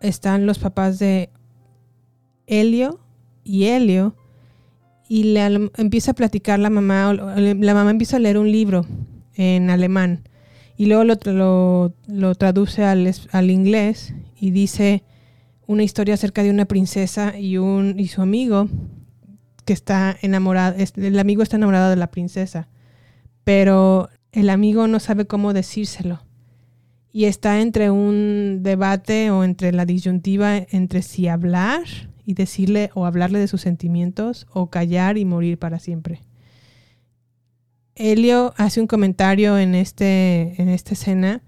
están los papás de Helio y Helio y le empieza a platicar la mamá, la mamá empieza a leer un libro en alemán y luego lo, lo, lo traduce al, al, inglés y dice una historia acerca de una princesa y, un, y su amigo que está enamorado, el amigo está enamorado de la princesa, pero el amigo no sabe cómo decírselo y está entre un debate o entre la disyuntiva entre si hablar y decirle o hablarle de sus sentimientos o callar y morir para siempre. Helio hace un comentario en, este, en esta escena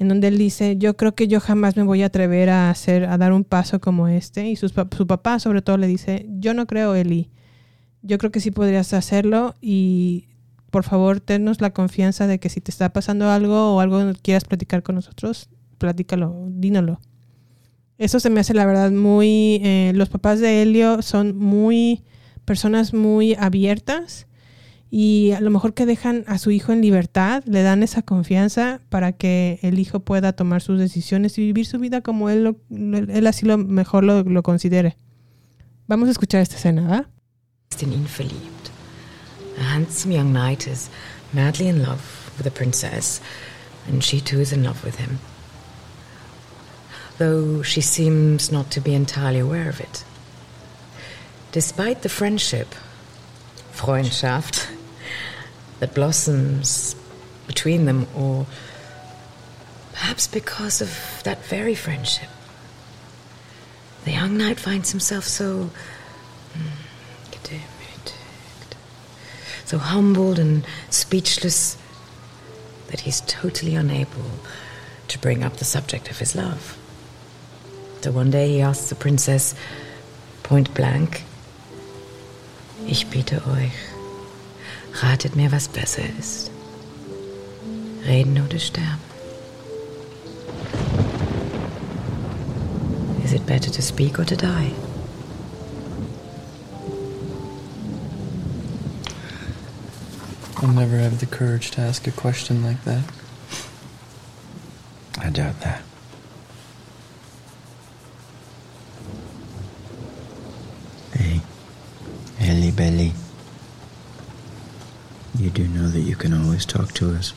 en donde él dice, yo creo que yo jamás me voy a atrever a hacer, a dar un paso como este. Y su papá sobre todo le dice, yo no creo, Eli. Yo creo que sí podrías hacerlo y por favor, tennos la confianza de que si te está pasando algo o algo quieras platicar con nosotros, platícalo, dínalo. Eso se me hace la verdad muy... Eh, los papás de Helio son muy personas muy abiertas y a lo mejor que dejan a su hijo en libertad, le dan esa confianza para que el hijo pueda tomar sus decisiones y vivir su vida como él, lo, él así lo mejor lo, lo, considere. Vamos a escuchar esta escena, ¿verdad? In ihn verliebt. A handsome young knight is madly in love with a princess, and she too is in love with him. Though she seems not to be entirely aware of it. Despite the friendship, Freundschaft, that blossoms between them, or perhaps because of that very friendship. The young knight finds himself so so humbled and speechless that he's totally unable to bring up the subject of his love. So one day he asks the princess point blank, Ich bitte euch, Ratet mir, was besser ist. Reden oder sterben. Is it better to speak or to die? I'll never have the courage to ask a question like that. I doubt that. Hey, Ellie Belly. You do know that you can always talk to us.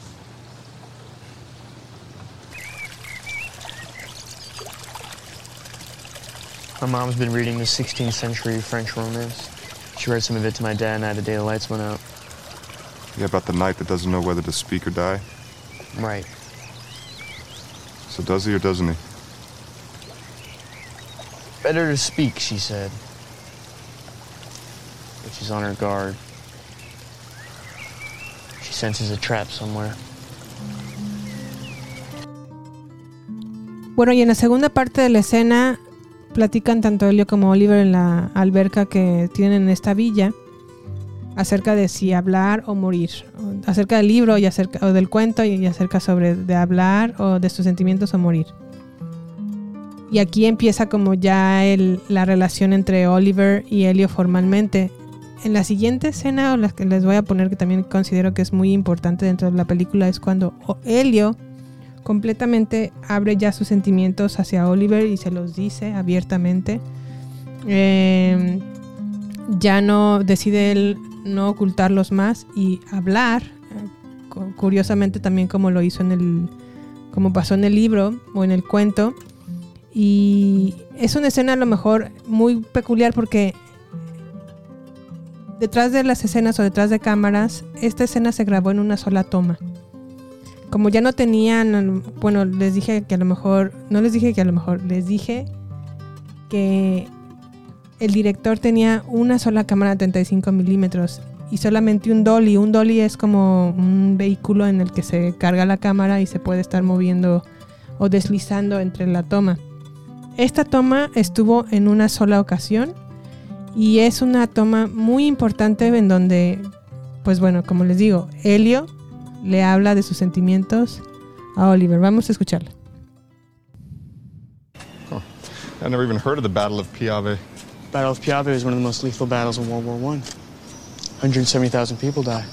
My mom's been reading the 16th century French romance. She read some of it to my dad night the day the lights went out. Yeah, about the knight that doesn't know whether to speak or die? Right. So does he or doesn't he? Better to speak, she said. But she's on her guard. She senses a trap somewhere. Bueno, y en la segunda parte de la escena platican tanto Helio como Oliver en la alberca que tienen en esta villa acerca de si hablar o morir, acerca del libro y acerca o del cuento y acerca sobre de hablar o de sus sentimientos o morir. Y aquí empieza como ya la relación entre Oliver y Helio formalmente. En la siguiente escena, o las que les voy a poner que también considero que es muy importante dentro de la película, es cuando Helio completamente abre ya sus sentimientos hacia Oliver y se los dice abiertamente. Eh, ya no decide él no ocultarlos más y hablar, curiosamente también como lo hizo en el, como pasó en el libro o en el cuento. Y es una escena a lo mejor muy peculiar porque detrás de las escenas o detrás de cámaras, esta escena se grabó en una sola toma. Como ya no tenían, bueno, les dije que a lo mejor, no les dije que a lo mejor, les dije que el director tenía una sola cámara de 35 milímetros y solamente un dolly. Un dolly es como un vehículo en el que se carga la cámara y se puede estar moviendo o deslizando entre la toma. Esta toma estuvo en una sola ocasión y es una toma muy importante en donde, pues bueno, como les digo, Helio le habla de sus sentimientos a Oliver. Vamos a escucharla. Huh. I never even heard of the Battle of Piave. Battle of Piave was one of the most lethal battles in World War One. 170,000 people die.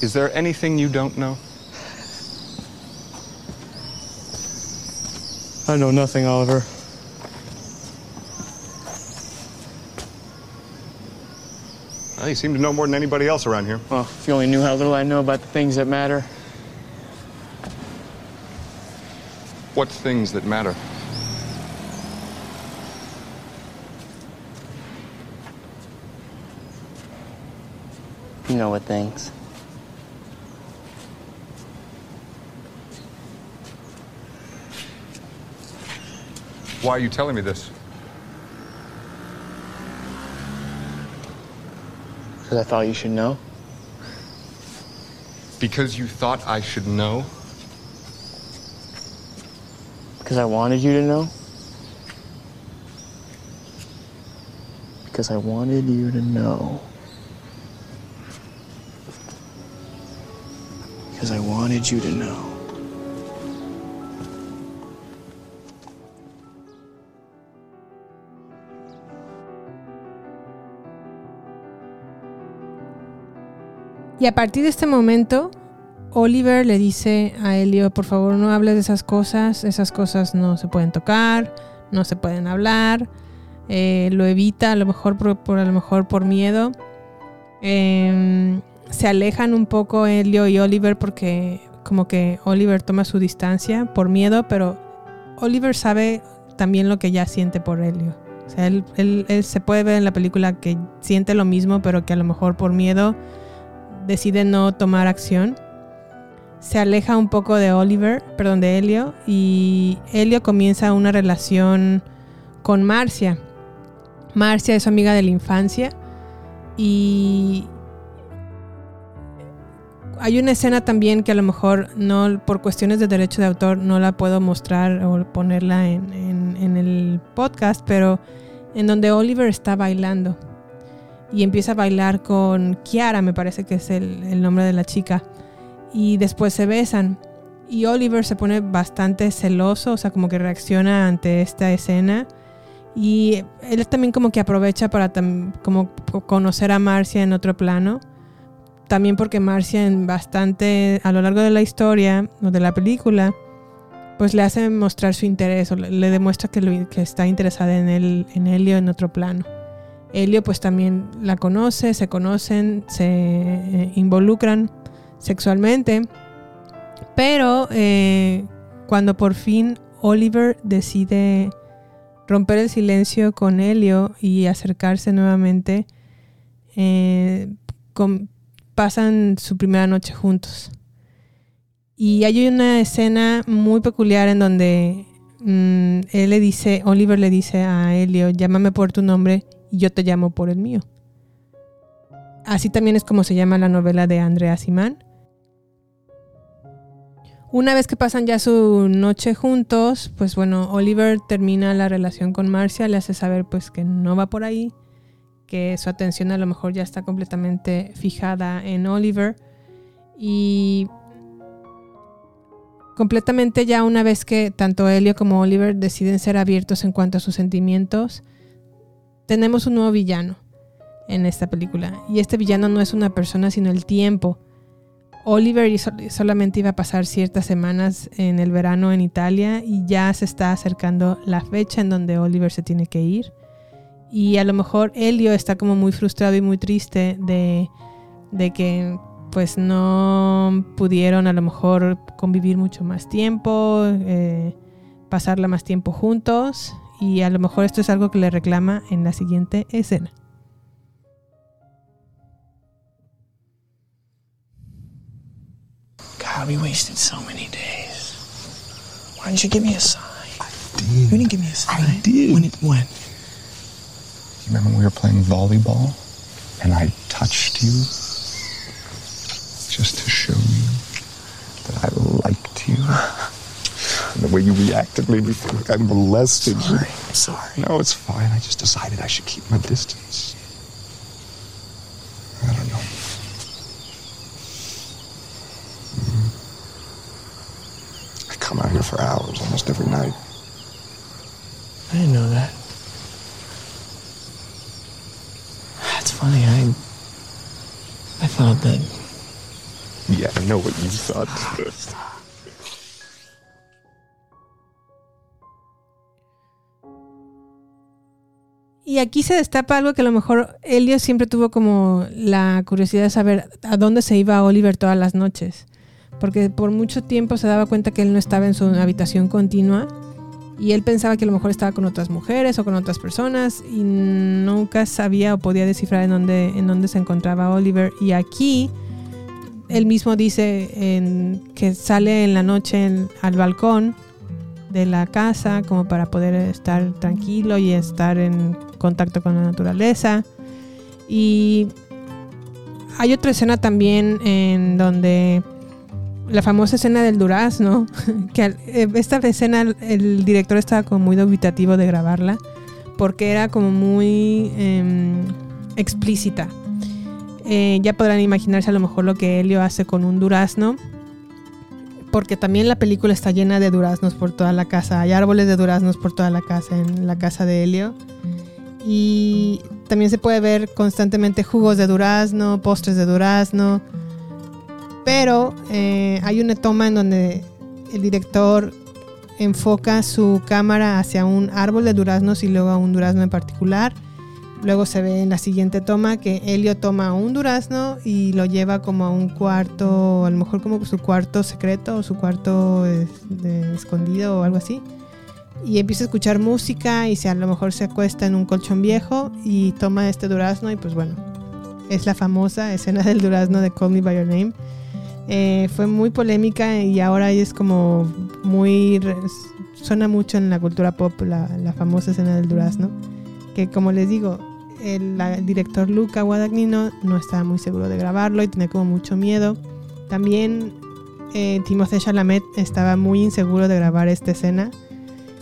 Is there anything you don't know? I know nothing, Oliver. Well, you seem to know more than anybody else around here. Well, if you only knew how little I know about the things that matter. What things that matter? You know what things. Why are you telling me this? Because I thought you should know. Because you thought I should know? Because I wanted you to know? Because I wanted you to know. Y a partir de este momento, Oliver le dice a Elio, por favor no hables de esas cosas, esas cosas no se pueden tocar, no se pueden hablar, eh, lo evita a lo mejor por, a lo mejor por miedo. Em, se alejan un poco Elio y Oliver porque como que Oliver toma su distancia por miedo, pero Oliver sabe también lo que ya siente por Elio. O sea, él, él- él se puede ver en la película que siente lo mismo, pero que a lo mejor por miedo decide no tomar acción. Se aleja un poco de Oliver, perdón, de Helio, y Helio comienza una relación con Marcia. Marcia es su amiga de la infancia y hay una escena también que a lo mejor no por cuestiones de derecho de autor no la puedo mostrar o ponerla en, en- en el podcast, pero en donde Oliver está bailando y empieza a bailar con Kiara, me parece que es el, el nombre de la chica, y después se besan. Y Oliver se pone bastante celoso, o sea, como que reacciona ante esta escena. Y él también como que aprovecha para como conocer a Marcia en otro plano. También porque Marcia en bastante, a lo largo de la historia o de la película, pues le hace mostrar su interés o le, demuestra que, lo- que está interesada en él, en Helio en otro plano. Helio pues también la conoce, se conocen, se eh, involucran sexualmente, pero eh, cuando por fin Oliver decide romper el silencio con Helio y acercarse nuevamente, eh, con- pasan su primera noche juntos. Y hay una escena muy peculiar en donde mm, él le dice, Oliver le dice a Helio, llámame por tu nombre y yo te llamo por el mío. Así también es como se llama la novela de Andrea Simán. Una vez que pasan ya su noche juntos, pues bueno, Oliver termina la relación con Marcia, le hace saber pues que no va por ahí, que su atención a lo mejor ya está completamente fijada en Oliver y completamente ya una vez que tanto Helio como Oliver deciden ser abiertos en cuanto a sus sentimientos, tenemos un nuevo villano en esta película. Y este villano no es una persona, sino el tiempo. Oliver solamente iba a pasar ciertas semanas en el verano en Italia y ya se está acercando la fecha en donde Oliver se tiene que ir. Y a lo mejor Helio está como muy frustrado y muy triste de, de que pues no pudieron a lo mejor convivir mucho más tiempo, eh, pasarla más tiempo juntos y a lo mejor esto es algo que le reclama en la siguiente escena. God, we wasted so many days. Why didn't you give me a sign? I did. You didn't give me a sign. I did. When? It, when? You remember when we were playing volleyball and I touched you just to show you that I liked you? And the way you reacted made me feel like I molested you. I'm sorry. No, it's fine. I just decided I should keep my distance. I don't know. Mm. I come out here for hours almost every night. I didn't know that. Thought that. Yeah, I know what you thought. Y aquí se destapa algo que a lo mejor Helio siempre tuvo como la curiosidad de saber a dónde se iba Oliver todas las noches. Porque por mucho tiempo se daba cuenta que él no estaba en su habitación continua y él pensaba que a lo mejor estaba con otras mujeres o con otras personas y nunca sabía o podía descifrar en dónde, en dónde se encontraba Oliver. Y aquí él mismo dice que sale en la noche al balcón de la casa como para poder estar tranquilo y estar en contacto con la naturaleza. Y hay otra escena también en donde la famosa escena del durazno, [laughs] que eh, esta escena el, el director estaba como muy dubitativo de grabarla, porque era como muy em, explícita. Eh, ya podrán imaginarse a lo mejor lo que Helio hace con un durazno, porque también la película está llena de duraznos por toda la casa, hay árboles de duraznos por toda la casa, en la casa de Helio. Y también se puede ver constantemente jugos de durazno, postres de durazno. Pero eh, hay una toma en donde el director enfoca su cámara hacia un árbol de duraznos y luego a un durazno en particular. Luego se ve en la siguiente toma que Helio toma un durazno y lo lleva como a un cuarto, a lo mejor como su cuarto secreto o su cuarto eh, de- escondido o algo así. Y empieza a escuchar música y se, a lo mejor se acuesta en un colchón viejo y toma este durazno y pues bueno, es la famosa escena del durazno de Call Me By Your Name. Eh, fue muy polémica y ahora es como muy... Suena mucho en la cultura pop la, la famosa escena del durazno. Que como les digo, el, el director Luca Guadagnino no estaba muy seguro de grabarlo y tenía como mucho miedo. También eh, Timothée Chalamet estaba muy inseguro de grabar esta escena.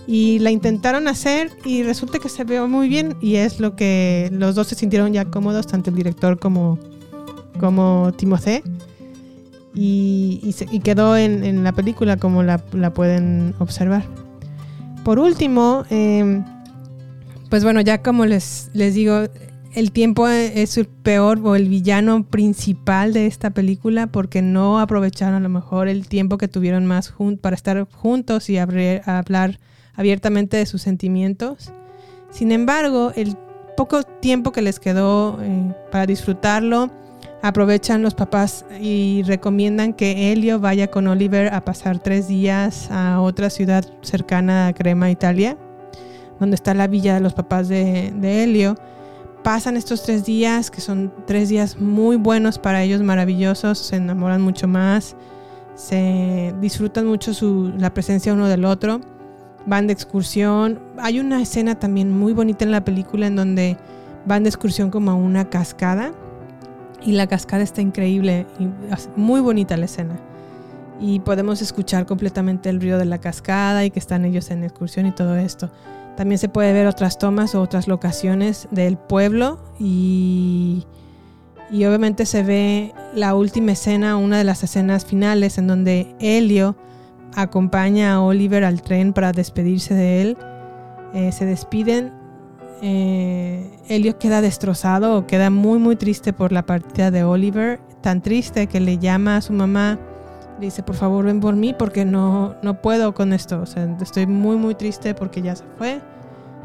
Y la intentaron hacer y resulta que se vio muy bien y es lo que los dos se sintieron ya cómodos, tanto el director como, como Timothée. Y, quedó en, la película como la, pueden observar. Por último, eh, pues bueno, ya como les, les digo, el tiempo es el peor o el villano principal de esta película porque no aprovecharon a lo mejor el tiempo que tuvieron más para estar juntos y hablar abiertamente de sus sentimientos. Sin embargo, el poco tiempo que les quedó eh, para disfrutarlo, aprovechan los papás y recomiendan que Helio vaya con Oliver a pasar tres días a otra ciudad cercana a Crema, Italia, donde está la villa de los papás de, Helio. Pasan estos tres días, que son tres días muy buenos para ellos, maravillosos, se enamoran mucho más, se disfrutan mucho su, la presencia uno del otro, van de excursión. Hay una escena también muy bonita en la película en donde van de excursión como a una cascada y la cascada está increíble y muy bonita la escena. Y podemos escuchar completamente el ruido de la cascada y que están ellos en excursión y todo esto. También se puede ver otras tomas o otras locaciones del pueblo y, y obviamente se ve la última escena, una de las escenas finales en donde Helio acompaña a Oliver al tren para despedirse de él. Eh, se despiden. Eh, queda destrozado queda muy muy triste por la partida de Oliver. Tan triste que le llama a su mamá. Le dice, por favor ven por mí porque no, no puedo con esto. O sea, estoy muy muy triste porque ya se fue.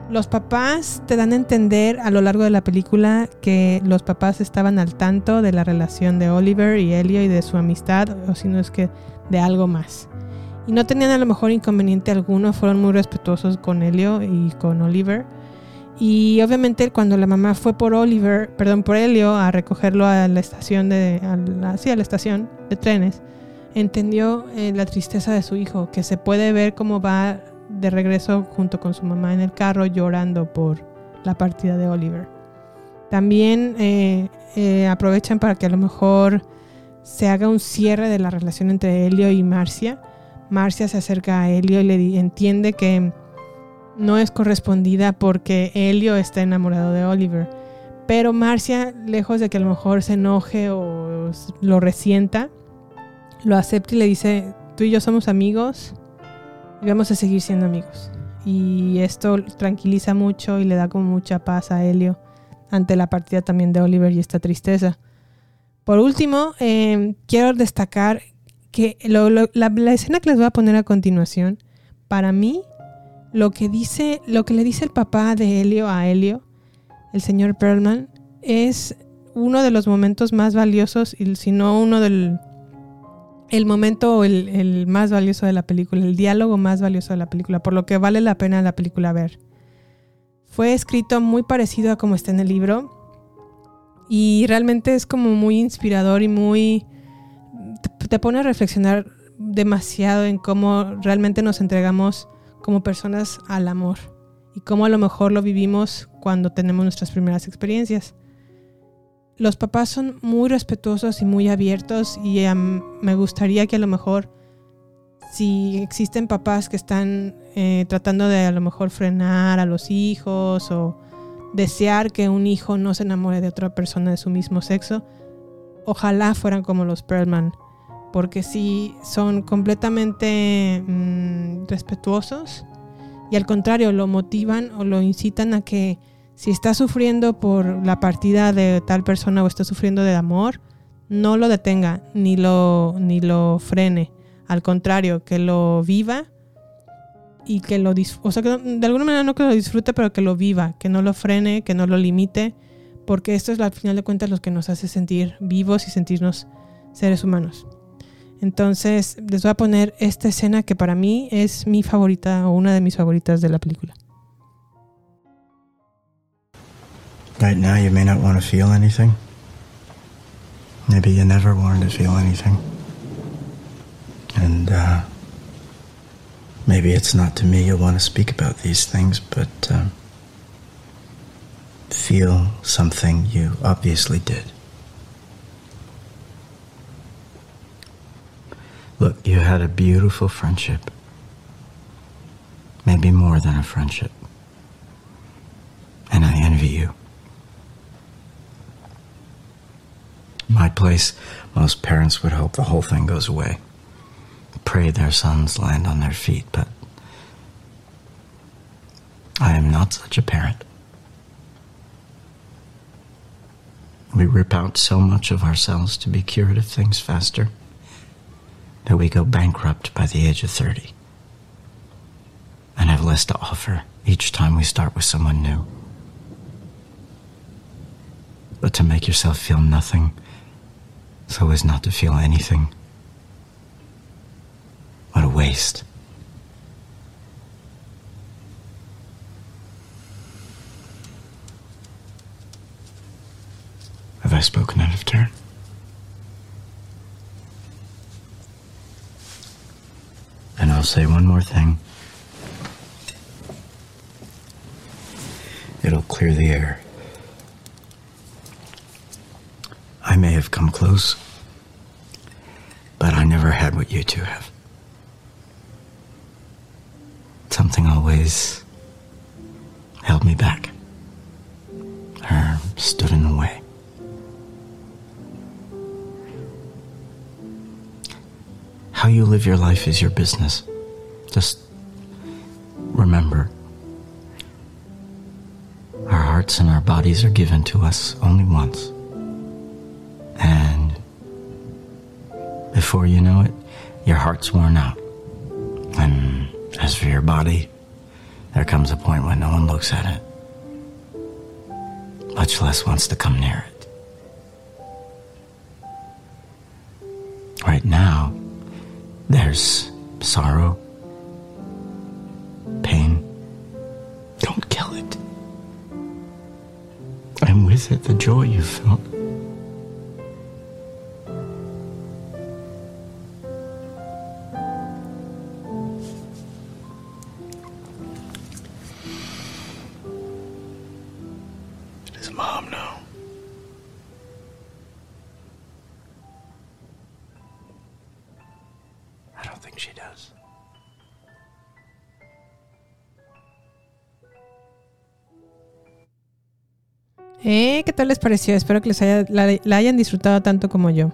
Los papás te dan a entender a lo largo de la película que los papás estaban al tanto de la relación de Oliver y Helio y de su amistad, o si no es que de algo más. Y no tenían a lo mejor inconveniente alguno, fueron muy respetuosos con Helio y con Oliver. Y obviamente cuando la mamá fue por Oliver, perdón, por Helio a recogerlo a la estación de, a la, sí, a la estación de trenes, entendió eh, la tristeza de su hijo, que se puede ver cómo va de regreso junto con su mamá en el carro llorando por la partida de Oliver. También eh, eh, aprovechan para que a lo mejor se haga un cierre de la relación entre Helio y Marcia. Marcia se acerca a Helio y le entiende que no es correspondida porque Helio está enamorado de Oliver. Pero Marcia, lejos de que a lo mejor se enoje o lo resienta, lo acepta y le dice, tú y yo somos amigos y vamos a seguir siendo amigos. Y esto tranquiliza mucho y le da como mucha paz a Helio ante la partida también de Oliver y esta tristeza. Por último, eh, quiero destacar que la, la escena que les voy a poner a continuación, para mí, lo que dice, lo que le dice el papá de Helio a Helio, el señor Perlman, es uno de los momentos más valiosos, y si no uno del el momento el, el más valioso de la película, el diálogo más valioso de la película, por lo que vale la pena la película ver. Fue escrito muy parecido a como está en el libro y realmente es como muy inspirador y muy te pone a reflexionar demasiado en cómo realmente nos entregamos como personas al amor y cómo a lo mejor lo vivimos cuando tenemos nuestras primeras experiencias. los papás son muy respetuosos y muy abiertos y me gustaría que a lo mejor si existen papás que están eh, tratando de a lo mejor frenar a los hijos o desear que un hijo no se enamore de otra persona de su mismo sexo, ojalá fueran como los Perlman, porque sí son completamente mm, respetuosos y al contrario lo motivan o lo incitan a que si está sufriendo por la partida de tal persona o está sufriendo de amor, no lo detenga ni lo, ni lo frene. Al contrario, que lo viva y que lo disfrute. O sea, que de alguna manera no que lo disfrute, pero que lo viva, que no lo frene, que no lo limite, porque esto es al final de cuentas lo que nos hace sentir vivos y sentirnos seres humanos. Entonces, les voy a poner esta escena que para mí es mi favorita o una de mis favoritas de la película. Right now, you may not want to feel anything. Maybe you never wanted to feel anything. And, uh, maybe it's not to me you'll want to speak about these things, but, um, feel something you obviously did. Had a beautiful friendship. Maybe more than a friendship. And I envy you. My place, most parents would hope the whole thing goes away. Pray their sons land on their feet, but I am not such a parent. We rip out so much of ourselves to be cured of things faster that we go bankrupt by the age of 30 and have less to offer each time we start with someone new. But to make yourself feel nothing so as not to feel anything. What a waste. Have I spoken out of turn? And I'll say one more thing. It'll clear the air. I may have come close, but I never had what you two have. Something always held me back, or stood in the way. How you live your life is your business. Just remember our hearts and our bodies are given to us only once. And before you know it, your heart's worn out. And as for your body, there comes a point when no one looks at it, much less wants to come near it. Right now, there's sorrow, pain. Don't kill it. And with it, the joy you felt. Tal les pareció? Espero que les haya, la, hayan disfrutado tanto como yo.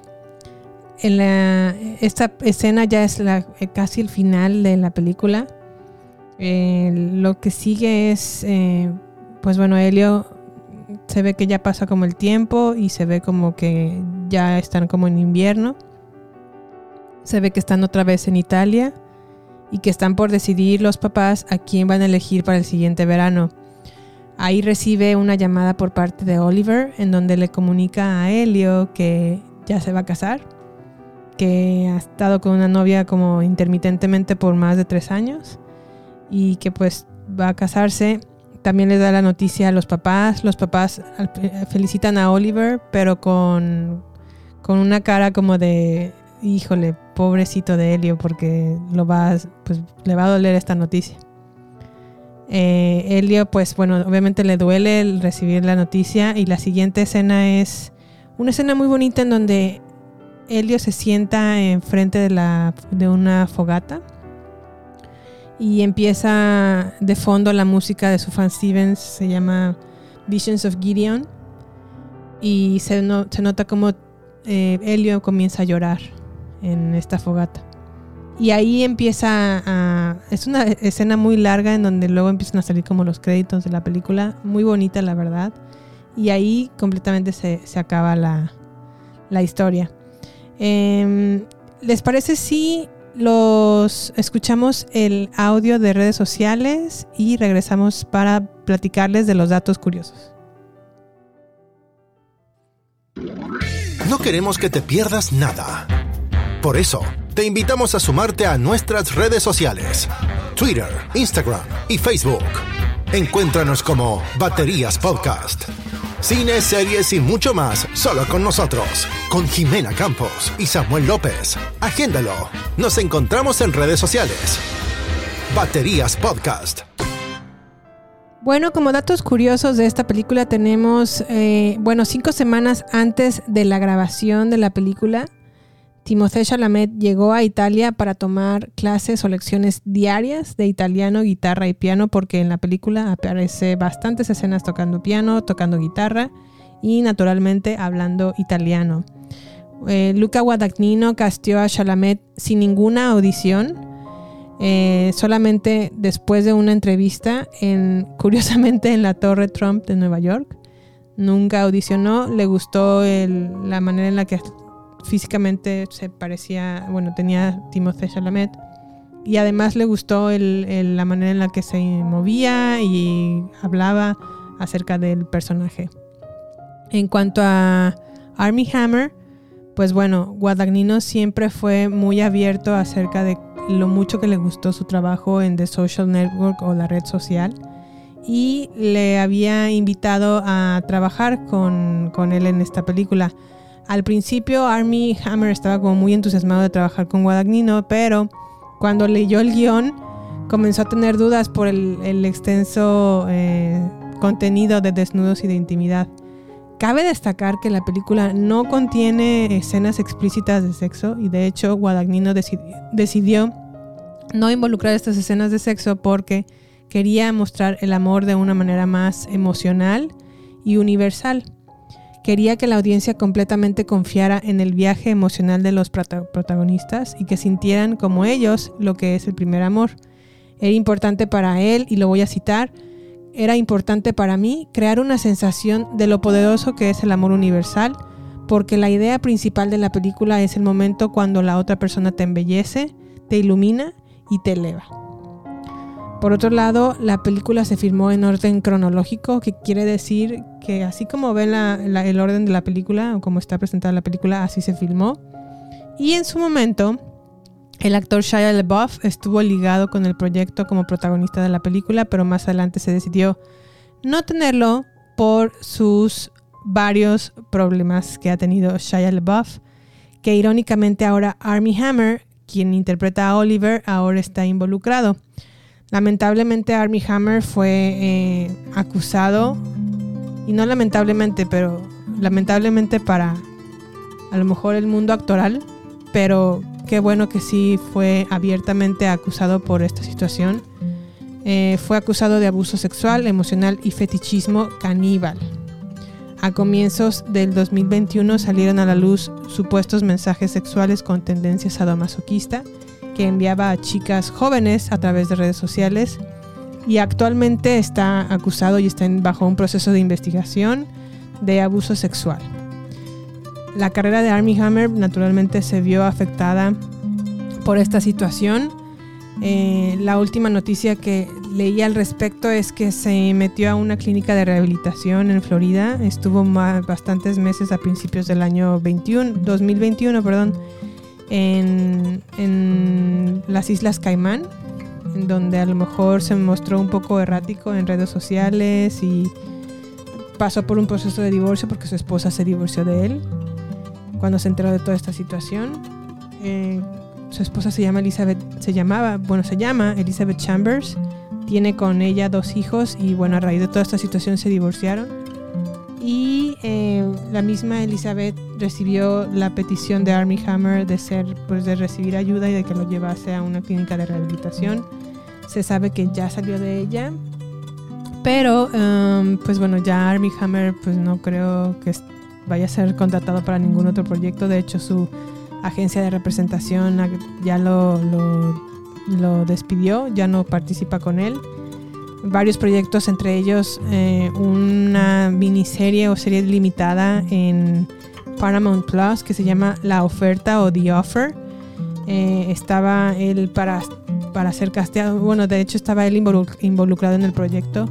Esta escena ya es la, eh, casi el final de la película. Eh, lo que sigue es, eh, pues bueno, Helio se ve que ya pasa como el tiempo y se ve como que ya están como en invierno. Se ve que están otra vez en Italia y que están por decidir los papás a quién van a elegir para el siguiente verano. Ahí recibe una llamada por parte de Oliver en donde le comunica a Helio que ya se va a casar, que ha estado con una novia como intermitentemente por más de tres años y que pues va a casarse. También les da la noticia a los papás. Los papás felicitan a Oliver, pero con, con una cara como de, híjole, pobrecito de Helio, porque lo va, pues, le va a doler esta noticia. Eh, Helio, pues bueno, obviamente le duele el recibir la noticia y la siguiente escena es Una escena muy bonita en donde Helio se sienta enfrente de, una fogata y empieza de fondo la música de Sufjan Stevens, se llama Visions of Gideon y se, no- se nota como eh, Helio comienza a llorar en esta fogata. Y ahí empieza a... Es una escena muy larga en donde luego empiezan a salir como los créditos de la película. Muy bonita, la verdad. Y ahí completamente se, se acaba la, la historia. Em, ¿Les parece si los escuchamos el audio de redes sociales y regresamos para platicarles de los datos curiosos? No queremos que te pierdas nada. Por eso, te invitamos a sumarte a nuestras redes sociales. Twitter, Instagram y Facebook. Encuéntranos como Baterías Podcast. Cine, series y mucho más solo con nosotros. Con Jimena Campos y Samuel López. Agéndalo. Nos encontramos en redes sociales. Baterías Podcast. Bueno, como datos curiosos de esta película tenemos, eh, bueno, cinco semanas antes de la grabación de la película, Timothée Chalamet llegó a Italia para tomar clases o lecciones diarias de italiano, guitarra y piano, porque en la película aparece bastantes escenas tocando piano, tocando guitarra y naturalmente hablando italiano. Eh, Luca Guadagnino castió a Chalamet sin ninguna audición. Eh, solamente después de una entrevista, en, [laughs] curiosamente en la Torre Trump de Nueva York. Nunca audicionó, le gustó la manera en la que físicamente se parecía, bueno, tenía Timothée Chalamet. Y además le gustó la manera en la que se movía y hablaba acerca del personaje. En cuanto a Army Hammer, pues bueno, Guadagnino siempre fue muy abierto acerca de lo mucho que le gustó su trabajo en The Social Network o la red social y le había invitado a trabajar con él en esta película. Al principio Army Hammer estaba como muy entusiasmado de trabajar con Guadagnino, pero cuando leyó el guion comenzó a tener dudas por el, extenso eh, contenido de desnudos y de intimidad. Cabe destacar que la película no contiene escenas explícitas de sexo y de hecho Guadagnino decidi- decidió no involucrar estas escenas de sexo porque quería mostrar el amor de una manera más emocional y universal. Quería que la audiencia completamente confiara en el viaje emocional de los prota- protagonistas y que sintieran como ellos lo que es el primer amor. Era importante para él, y lo voy a citar, era importante para mí crear una sensación de lo poderoso que es el amor universal, porque la idea principal de la película es el momento cuando la otra persona te embellece, te ilumina y te eleva. Por otro lado, la película se filmó en orden cronológico, que quiere decir que así como ven la- el orden de la película o como está presentada la película, así se filmó. Y en su momento, el actor Shia LaBeouf estuvo ligado con el proyecto como protagonista de la película, pero más adelante se decidió no tenerlo por sus varios problemas que ha tenido Shia LaBeouf, que irónicamente ahora Army Hammer, quien interpreta a Oliver, ahora está involucrado. Lamentablemente Army Hammer fue eh, acusado, y no lamentablemente, pero lamentablemente para a lo mejor el mundo actoral, pero qué bueno que sí fue abiertamente acusado por esta situación. Eh, fue acusado de abuso sexual, emocional y fetichismo caníbal. A comienzos del 2021 salieron a la luz supuestos mensajes sexuales con tendencia sadomasoquista que enviaba a chicas jóvenes a través de redes sociales y actualmente está acusado y está bajo un proceso de investigación de abuso sexual. La carrera de Army Hammer naturalmente se vio afectada por esta situación. Eh, la última noticia que leí al respecto es que se metió a una clínica de rehabilitación en Florida. Estuvo bastantes meses a principios del año 21, 2021, perdón, en, en las Islas Caimán, en donde a lo mejor se mostró un poco errático en redes sociales y pasó por un proceso de divorcio porque su esposa se divorció de él cuando se enteró de toda esta situación. Eh, su esposa se llama Elizabeth, se llamaba, bueno, se llama Elizabeth Chambers. Tiene con ella dos hijos y bueno, a raíz de toda esta situación se divorciaron. Y eh, la misma Elizabeth recibió la petición de Army Hammer de ser, pues de recibir ayuda y de que lo llevase a una clínica de rehabilitación. Se sabe que ya salió de ella, pero um, pues bueno, ya Army Hammer pues no creo que vaya a ser contratado para ningún otro proyecto. De hecho, su agencia de representación ag- ya lo, lo, lo despidió, ya no participa con él varios proyectos, entre ellos eh, una miniserie o serie limitada en Paramount Plus que se llama La Oferta o The Offer. Eh, estaba él para, para ser casteado, bueno, de hecho estaba él involu- involucrado en el proyecto.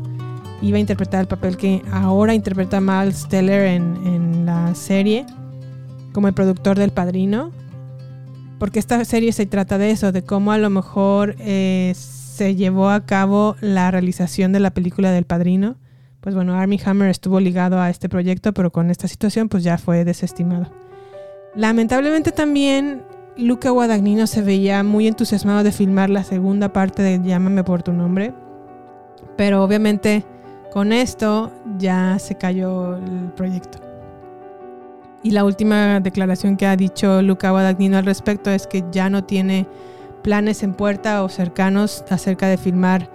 Iba a interpretar el papel que ahora interpreta Miles Teller en, en la serie como el productor del padrino. Porque esta serie se trata de eso, de cómo a lo mejor eh, se llevó a cabo la realización de la película del padrino. Pues bueno, Army Hammer estuvo ligado a este proyecto, pero con esta situación pues ya fue desestimado. Lamentablemente también Luca Guadagnino se veía muy entusiasmado de filmar la segunda parte de Llámame por tu nombre, pero obviamente con esto ya se cayó el proyecto. Y la última declaración que ha dicho Luca Guadagnino al respecto es que ya no tiene planes en puerta o cercanos acerca de filmar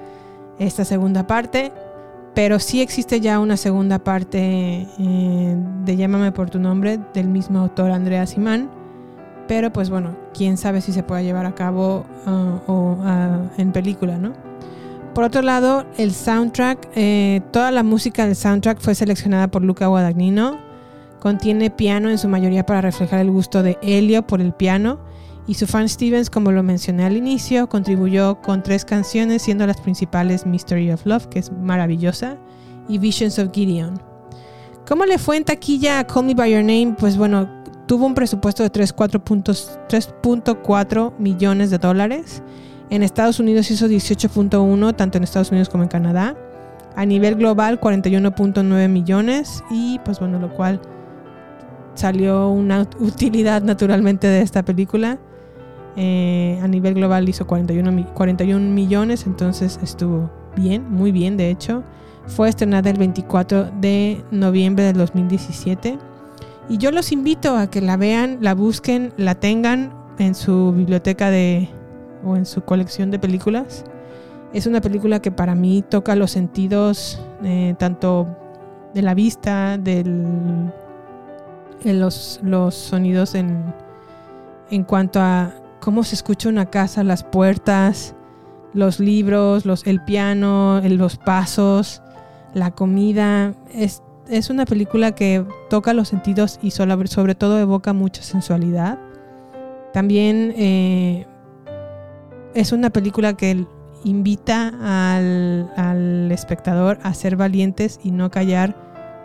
esta segunda parte, pero sí existe ya una segunda parte eh, de Llámame por tu nombre del mismo autor Andrea Simán, pero pues bueno, quién sabe si se pueda llevar a cabo ah, o ah, en película, ¿no? Por otro lado, el soundtrack, eh, toda la música del soundtrack fue seleccionada por Luca Guadagnino. Contiene piano en su mayoría para reflejar el gusto de Helio por el piano. Y su fan Stevens, como lo mencioné al inicio, contribuyó con tres canciones, siendo las principales Mystery of Love, que es maravillosa, y Visions of Gideon. ¿Cómo le fue en taquilla a Call Me By Your Name? Pues bueno, tuvo un presupuesto de 3,4 puntos- 3.4 millones de dólares. En Estados Unidos hizo 18.1, tanto en Estados Unidos como en Canadá. A nivel global, 41.9 millones. Y pues bueno, lo cual salió una ut- utilidad [laughs] naturalmente de esta película. Eh, a nivel global hizo 41, mi- 41 millones, entonces estuvo bien, muy bien de hecho. Fue estrenada el 24 de noviembre del 2017. Y yo los invito a que la vean, la busquen, la tengan en su biblioteca de o en su colección de películas. Es una película que para mí toca los sentidos eh, tanto de la vista, del, de los, los sonidos en, en cuanto a cómo se escucha una casa, las puertas, los libros, los, el piano, los pasos, la comida. Es, es una película que toca los sentidos y sobre, sobre todo evoca mucha sensualidad. También eh, es una película que invita al, al espectador a ser valientes y no callar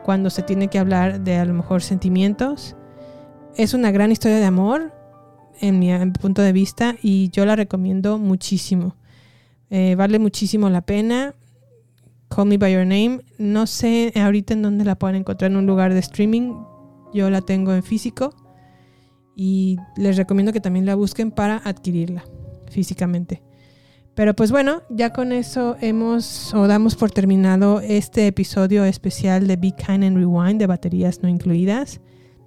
cuando se tiene que hablar de a lo mejor sentimientos. Es una gran historia de amor, en mi, punto de vista, y yo la recomiendo muchísimo. Eh, vale muchísimo la pena. Call Me By Your Name. No sé ahorita en dónde la pueden encontrar en un lugar de streaming. Yo la tengo en físico. Y les recomiendo que también la busquen para adquirirla físicamente. Pero pues bueno, ya con eso hemos o damos por terminado este episodio especial de Be Kind and Rewind de baterías no incluidas.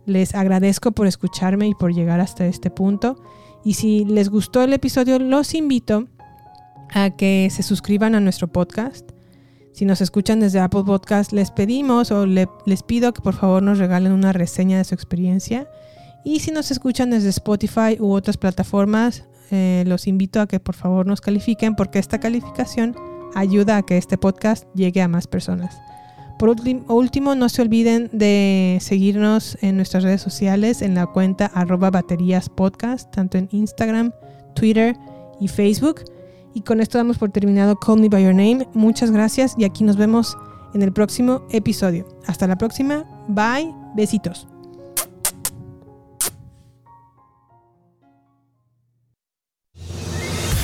Les agradezco por escucharme y por llegar hasta este punto. Y si les gustó el episodio, los invito a que se suscriban a nuestro podcast. Si nos escuchan desde Apple Podcast, les pedimos o le- les pido que por favor nos regalen una reseña de su experiencia. Y si nos escuchan desde Spotify u otras plataformas, eh, los invito a que por favor nos califiquen porque esta calificación ayuda a que este podcast llegue a más personas. Por último, no se olviden de seguirnos en nuestras redes sociales en la cuenta arroba baterías podcast, tanto en Instagram, Twitter y Facebook. Y con esto damos por terminado Call Me By Your Name. Muchas gracias y aquí nos vemos en el próximo episodio. Hasta la próxima. Bye. Besitos.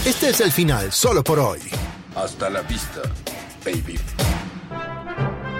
Este es el final solo por hoy. Hasta la vista, baby.